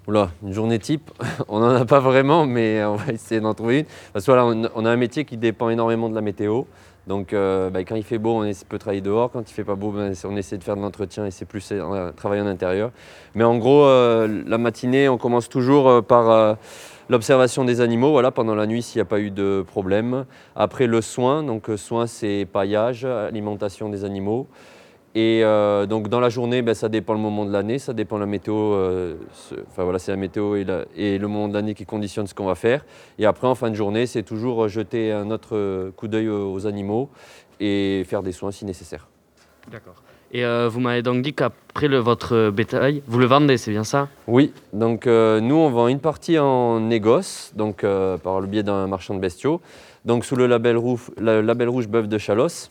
Une journée type, [LAUGHS] on n'en a pas vraiment, mais on va essayer d'en trouver une. Parce que voilà, on, a un métier qui dépend énormément de la météo. Donc euh, bah, quand il fait beau, on peut travailler dehors. Quand il fait pas beau, ben, on essaie de faire de l'entretien et c'est plus euh, travailler en intérieur. Mais en gros, euh, la matinée, on commence toujours par l'observation des animaux, voilà, pendant la nuit s'il n'y a pas eu de problème. Après le soin, donc soin c'est paillage, alimentation des animaux. Et euh, donc dans la journée, ben, ça dépend le moment de l'année, ça dépend la météo. euh, Enfin voilà, c'est la météo et, la- et le moment de l'année qui conditionne ce qu'on va faire. Et après, en fin de journée, c'est toujours euh, jeter un autre coup d'œil aux, aux animaux et faire des soins si nécessaire. D'accord. Et euh, vous m'avez donc dit qu'après votre bétail, vous le vendez, c'est bien ça? Oui, donc euh, nous on vend une partie en négoce, donc euh, par le biais d'un marchand de bestiaux, donc sous le label rouge, le label rouge bœuf de Chalosse.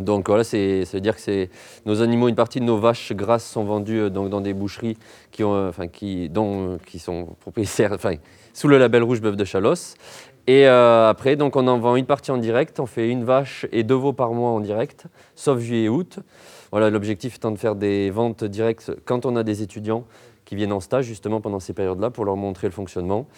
Donc voilà, c'est, ça veut dire que c'est nos animaux, une partie de nos vaches grasses sont vendues euh, donc dans des boucheries qui, euh, euh, sont propriétaires, [LAUGHS] sous le label rouge bœuf de Chalosse. Et après, donc on en vend une partie en direct, on fait une vache et deux veaux par mois en direct, sauf juillet et août. Voilà, l'objectif étant de faire des ventes directes quand on a des étudiants qui viennent en stage justement pendant ces périodes-là pour leur montrer le fonctionnement.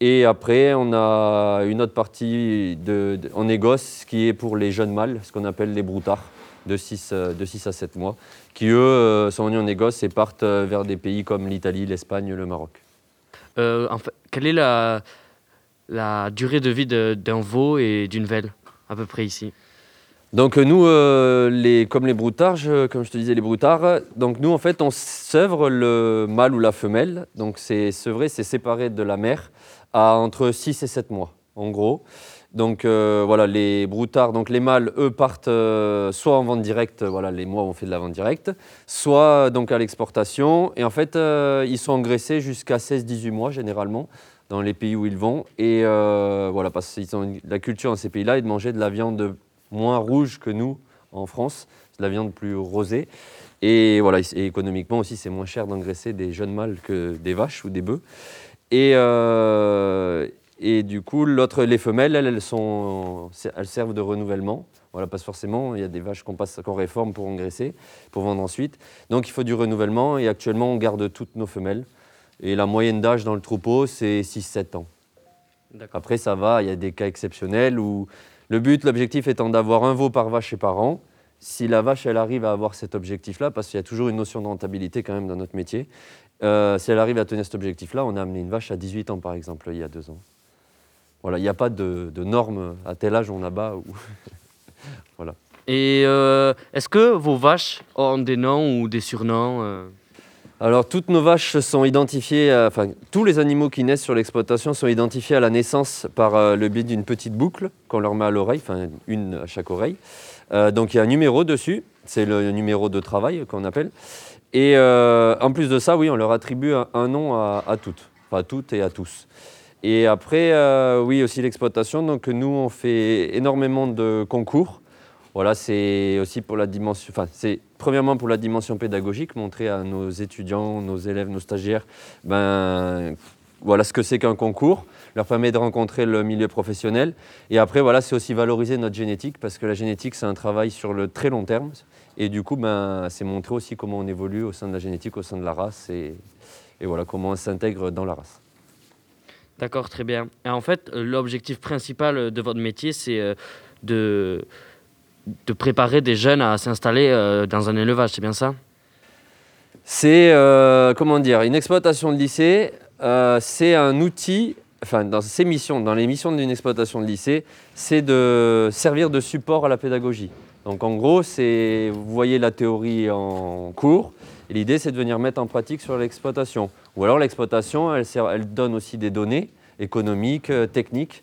Et après, on a une autre partie de, de- en négoce qui est pour les jeunes mâles, ce qu'on appelle les broutards, de 6, euh, de 6 à 7 mois, qui eux euh, sont venus en négoce et partent euh, vers des pays comme l'Italie, l'Espagne, le Maroc. Euh, en fait, Quelle est la, la durée de vie d'un veau et d'une velle, à peu près ici? Donc nous, euh, les, comme les broutards, je- comme je te disais, les broutards, donc nous en fait on sevre le mâle ou la femelle, donc c'est sevrer, c'est séparé de la mère à entre 6 et 7 mois en gros. Donc euh, voilà, les broutards, donc les mâles, eux, partent euh, soit en vente directe, voilà, les mois on fait de la vente directe, soit donc à l'exportation. Et en fait, euh, ils sont engraissés jusqu'à 16-18 mois généralement dans les pays où ils vont. Et euh, voilà, parce qu'ils ont une- la culture dans ces pays-là est de manger de la viande moins rouge que nous en France, de la viande plus rosée. Et voilà, et économiquement aussi, c'est moins cher d'engraisser des jeunes mâles que des vaches ou des bœufs. Et, euh, et du coup, l'autre, les femelles, elles, elles, sont, elles servent de renouvellement. Voilà, que forcément, il y a des vaches qu'on passe, qu'on réforme pour engraisser, pour vendre ensuite. Donc il faut du renouvellement. Et actuellement, on garde toutes nos femelles. Et la moyenne d'âge dans le troupeau, c'est 6-7 ans. Après, ça va, il y a des cas exceptionnels où le but, l'objectif étant d'avoir un veau par vache et par an. Si la vache, elle arrive à avoir cet objectif-là, parce qu'il y a toujours une notion de rentabilité quand même dans notre métier, euh, si elle arrive à tenir cet objectif-là, on a amené une vache à 18 ans par exemple, il y a deux ans. Voilà, il n'y a pas de, de normes à tel âge on abat. Ou... [LAUGHS] voilà. Et euh, est-ce que vos vaches ont des noms ou des surnoms euh? Alors, toutes nos vaches sont identifiées, à- enfin, tous les animaux qui naissent sur l'exploitation sont identifiés à la naissance par le biais d'une petite boucle qu'on leur met à l'oreille, enfin, une à chaque oreille. Euh, donc, il y a un numéro dessus, c'est le numéro de travail qu'on appelle. Et euh, en plus de ça, oui, on leur attribue un, nom à, toutes, enfin, toutes et à tous. Et après, euh, oui, aussi l'exploitation. Donc, nous, on fait énormément de concours. Voilà, c'est aussi pour la dimension, enfin, c'est premièrement pour la dimension pédagogique, montrer à nos étudiants, nos élèves, nos stagiaires, ben, voilà ce que c'est qu'un concours, leur permet de rencontrer le milieu professionnel. Et après, voilà, c'est aussi valoriser notre génétique, parce que la génétique, c'est un travail sur le très long terme. Et du coup, ben, c'est montrer aussi comment on évolue au sein de la génétique, au sein de la race, et, et voilà, comment on s'intègre dans la race. D'accord, très bien. Et en fait, euh, l'objectif principal euh, de votre métier, c'est euh, de, de préparer des jeunes à s'installer dans un élevage, c'est bien ça? C'est, euh, comment dire, une exploitation de lycée, euh, c'est un outil, enfin dans ses missions, dans les missions d'une exploitation de lycée, c'est de servir de support à la pédagogie. Donc en gros, c'est, vous voyez la théorie en cours, et l'idée c'est de venir mettre en pratique sur l'exploitation. Ou alors l'exploitation, elle, sert- elle donne aussi des données économiques, euh, techniques,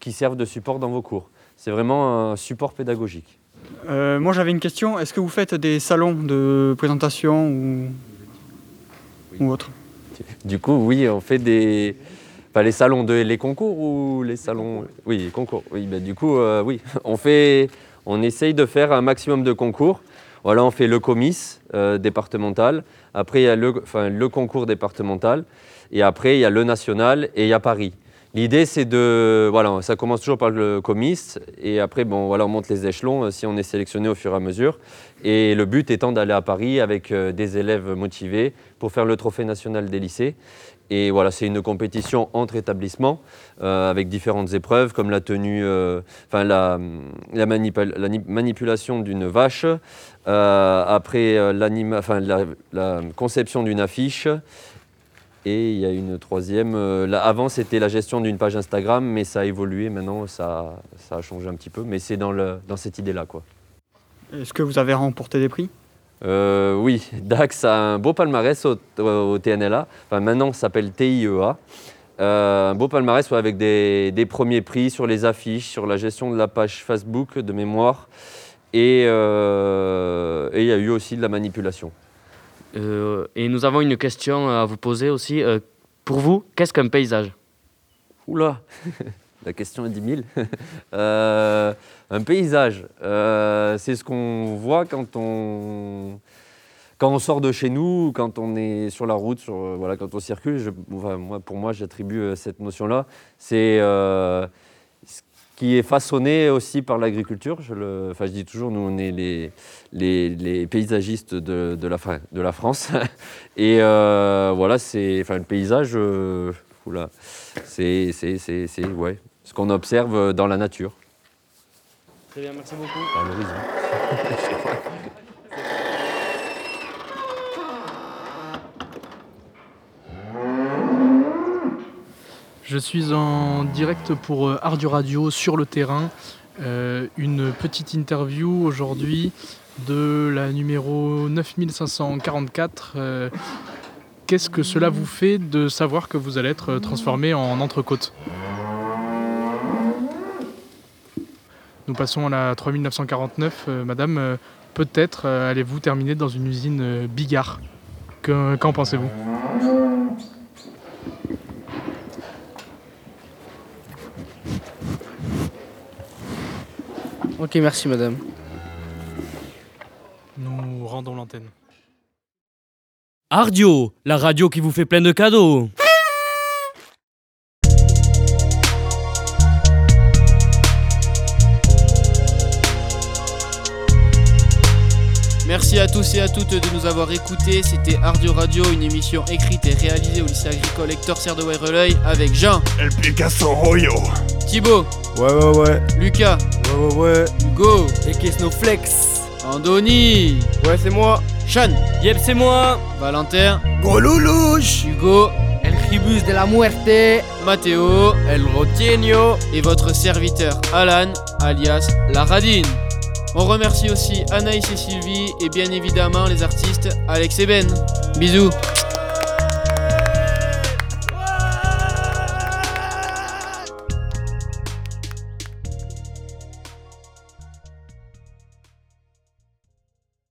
qui servent de support dans vos cours. C'est vraiment un support pédagogique. Euh, moi j'avais une question, est-ce que vous faites des salons de présentation ou, ou autre? Du coup, oui, on fait des. Enfin, les salons de les concours ou les salons. Oui, les concours. Oui, ben, du coup, euh, oui. [LAUGHS] On fait. On essaye de faire un maximum de concours. Voilà, on fait le comice euh, départemental. Après, il y a le, enfin, le concours départemental. Et après, il y a le national et il y a Paris. L'idée, c'est de. Voilà, ça commence toujours par le comice. Et après, bon, voilà, on monte les échelons euh, si on est sélectionné au fur et à mesure. Et le but étant d'aller à Paris avec des élèves motivés pour faire le trophée national des lycées. Et voilà, c'est une compétition entre établissements euh, avec différentes épreuves comme la tenue, euh, enfin la, la, manipul- la ni- manipulation d'une vache, euh, après la, conception d'une affiche. Et il y a une troisième. avant, c'était la gestion d'une page Instagram, mais ça a évolué. Maintenant, ça, a changé un petit peu. Mais c'est dans, dans cette idée-là. Est-ce que vous avez remporté des prix? Euh, oui, Dax a un beau palmarès au, au TNLA. Enfin, maintenant, ça s'appelle TIEA. Euh, un beau palmarès ouais, avec des, des premiers prix sur les affiches, sur la gestion de la page Facebook de mémoire. Et euh, il y a eu aussi de la manipulation. Et nous avons une question à vous poser aussi. Pour vous, qu'est-ce qu'un paysage? Oula La question est 10 000. [LAUGHS] Euh, un paysage, euh, c'est ce qu'on voit quand on, quand on sort de chez nous, quand on est sur la route, euh, voilà, quand on circule. Moi, pour moi, j'attribue cette notion-là. C'est ce qui est façonné aussi par l'agriculture. Je, enfin, je dis toujours, nous, on est les, les, paysagistes de, la, France. [LAUGHS] Et voilà, c'est enfin, le paysage. oula, c'est c'est- c'est- c'est, ouais, ce qu'on observe dans la nature. Très bien, merci beaucoup. L'horizon. Je suis en direct pour euh, Art du Radio sur le terrain. Euh, une petite interview aujourd'hui de la numéro 9544. Euh, Qu'est-ce que cela vous fait de savoir que vous allez être transformé en entrecôte? Nous passons à la 3949. Euh, madame, euh, peut-être euh, allez-vous terminer dans une usine euh, Bigard? Que- Qu'en pensez-vous? Ok, merci madame. Nous rendons l'antenne. Ardio, la radio qui vous fait plein de cadeaux. Merci à tous et à toutes de nous avoir écoutés. C'était Ardio Radio, une émission écrite et réalisée au lycée agricole Hector Serre de Waireleuil avec Jean, El Picasso Royo. Thibaut, Ouais, ouais, ouais. Lucas, Ouais, ouais, ouais. Hugo, Et Snowflex Andoni, Ouais, c'est moi. Sean, Yep, c'est moi. Valentin, Gros loulouche. Hugo, El Tribus de la Muerte Mathéo El Rotienio et votre serviteur Alan, alias La Radine. On remercie aussi Anaïs et Sylvie et bien évidemment les artistes Alex et Ben. Bisous.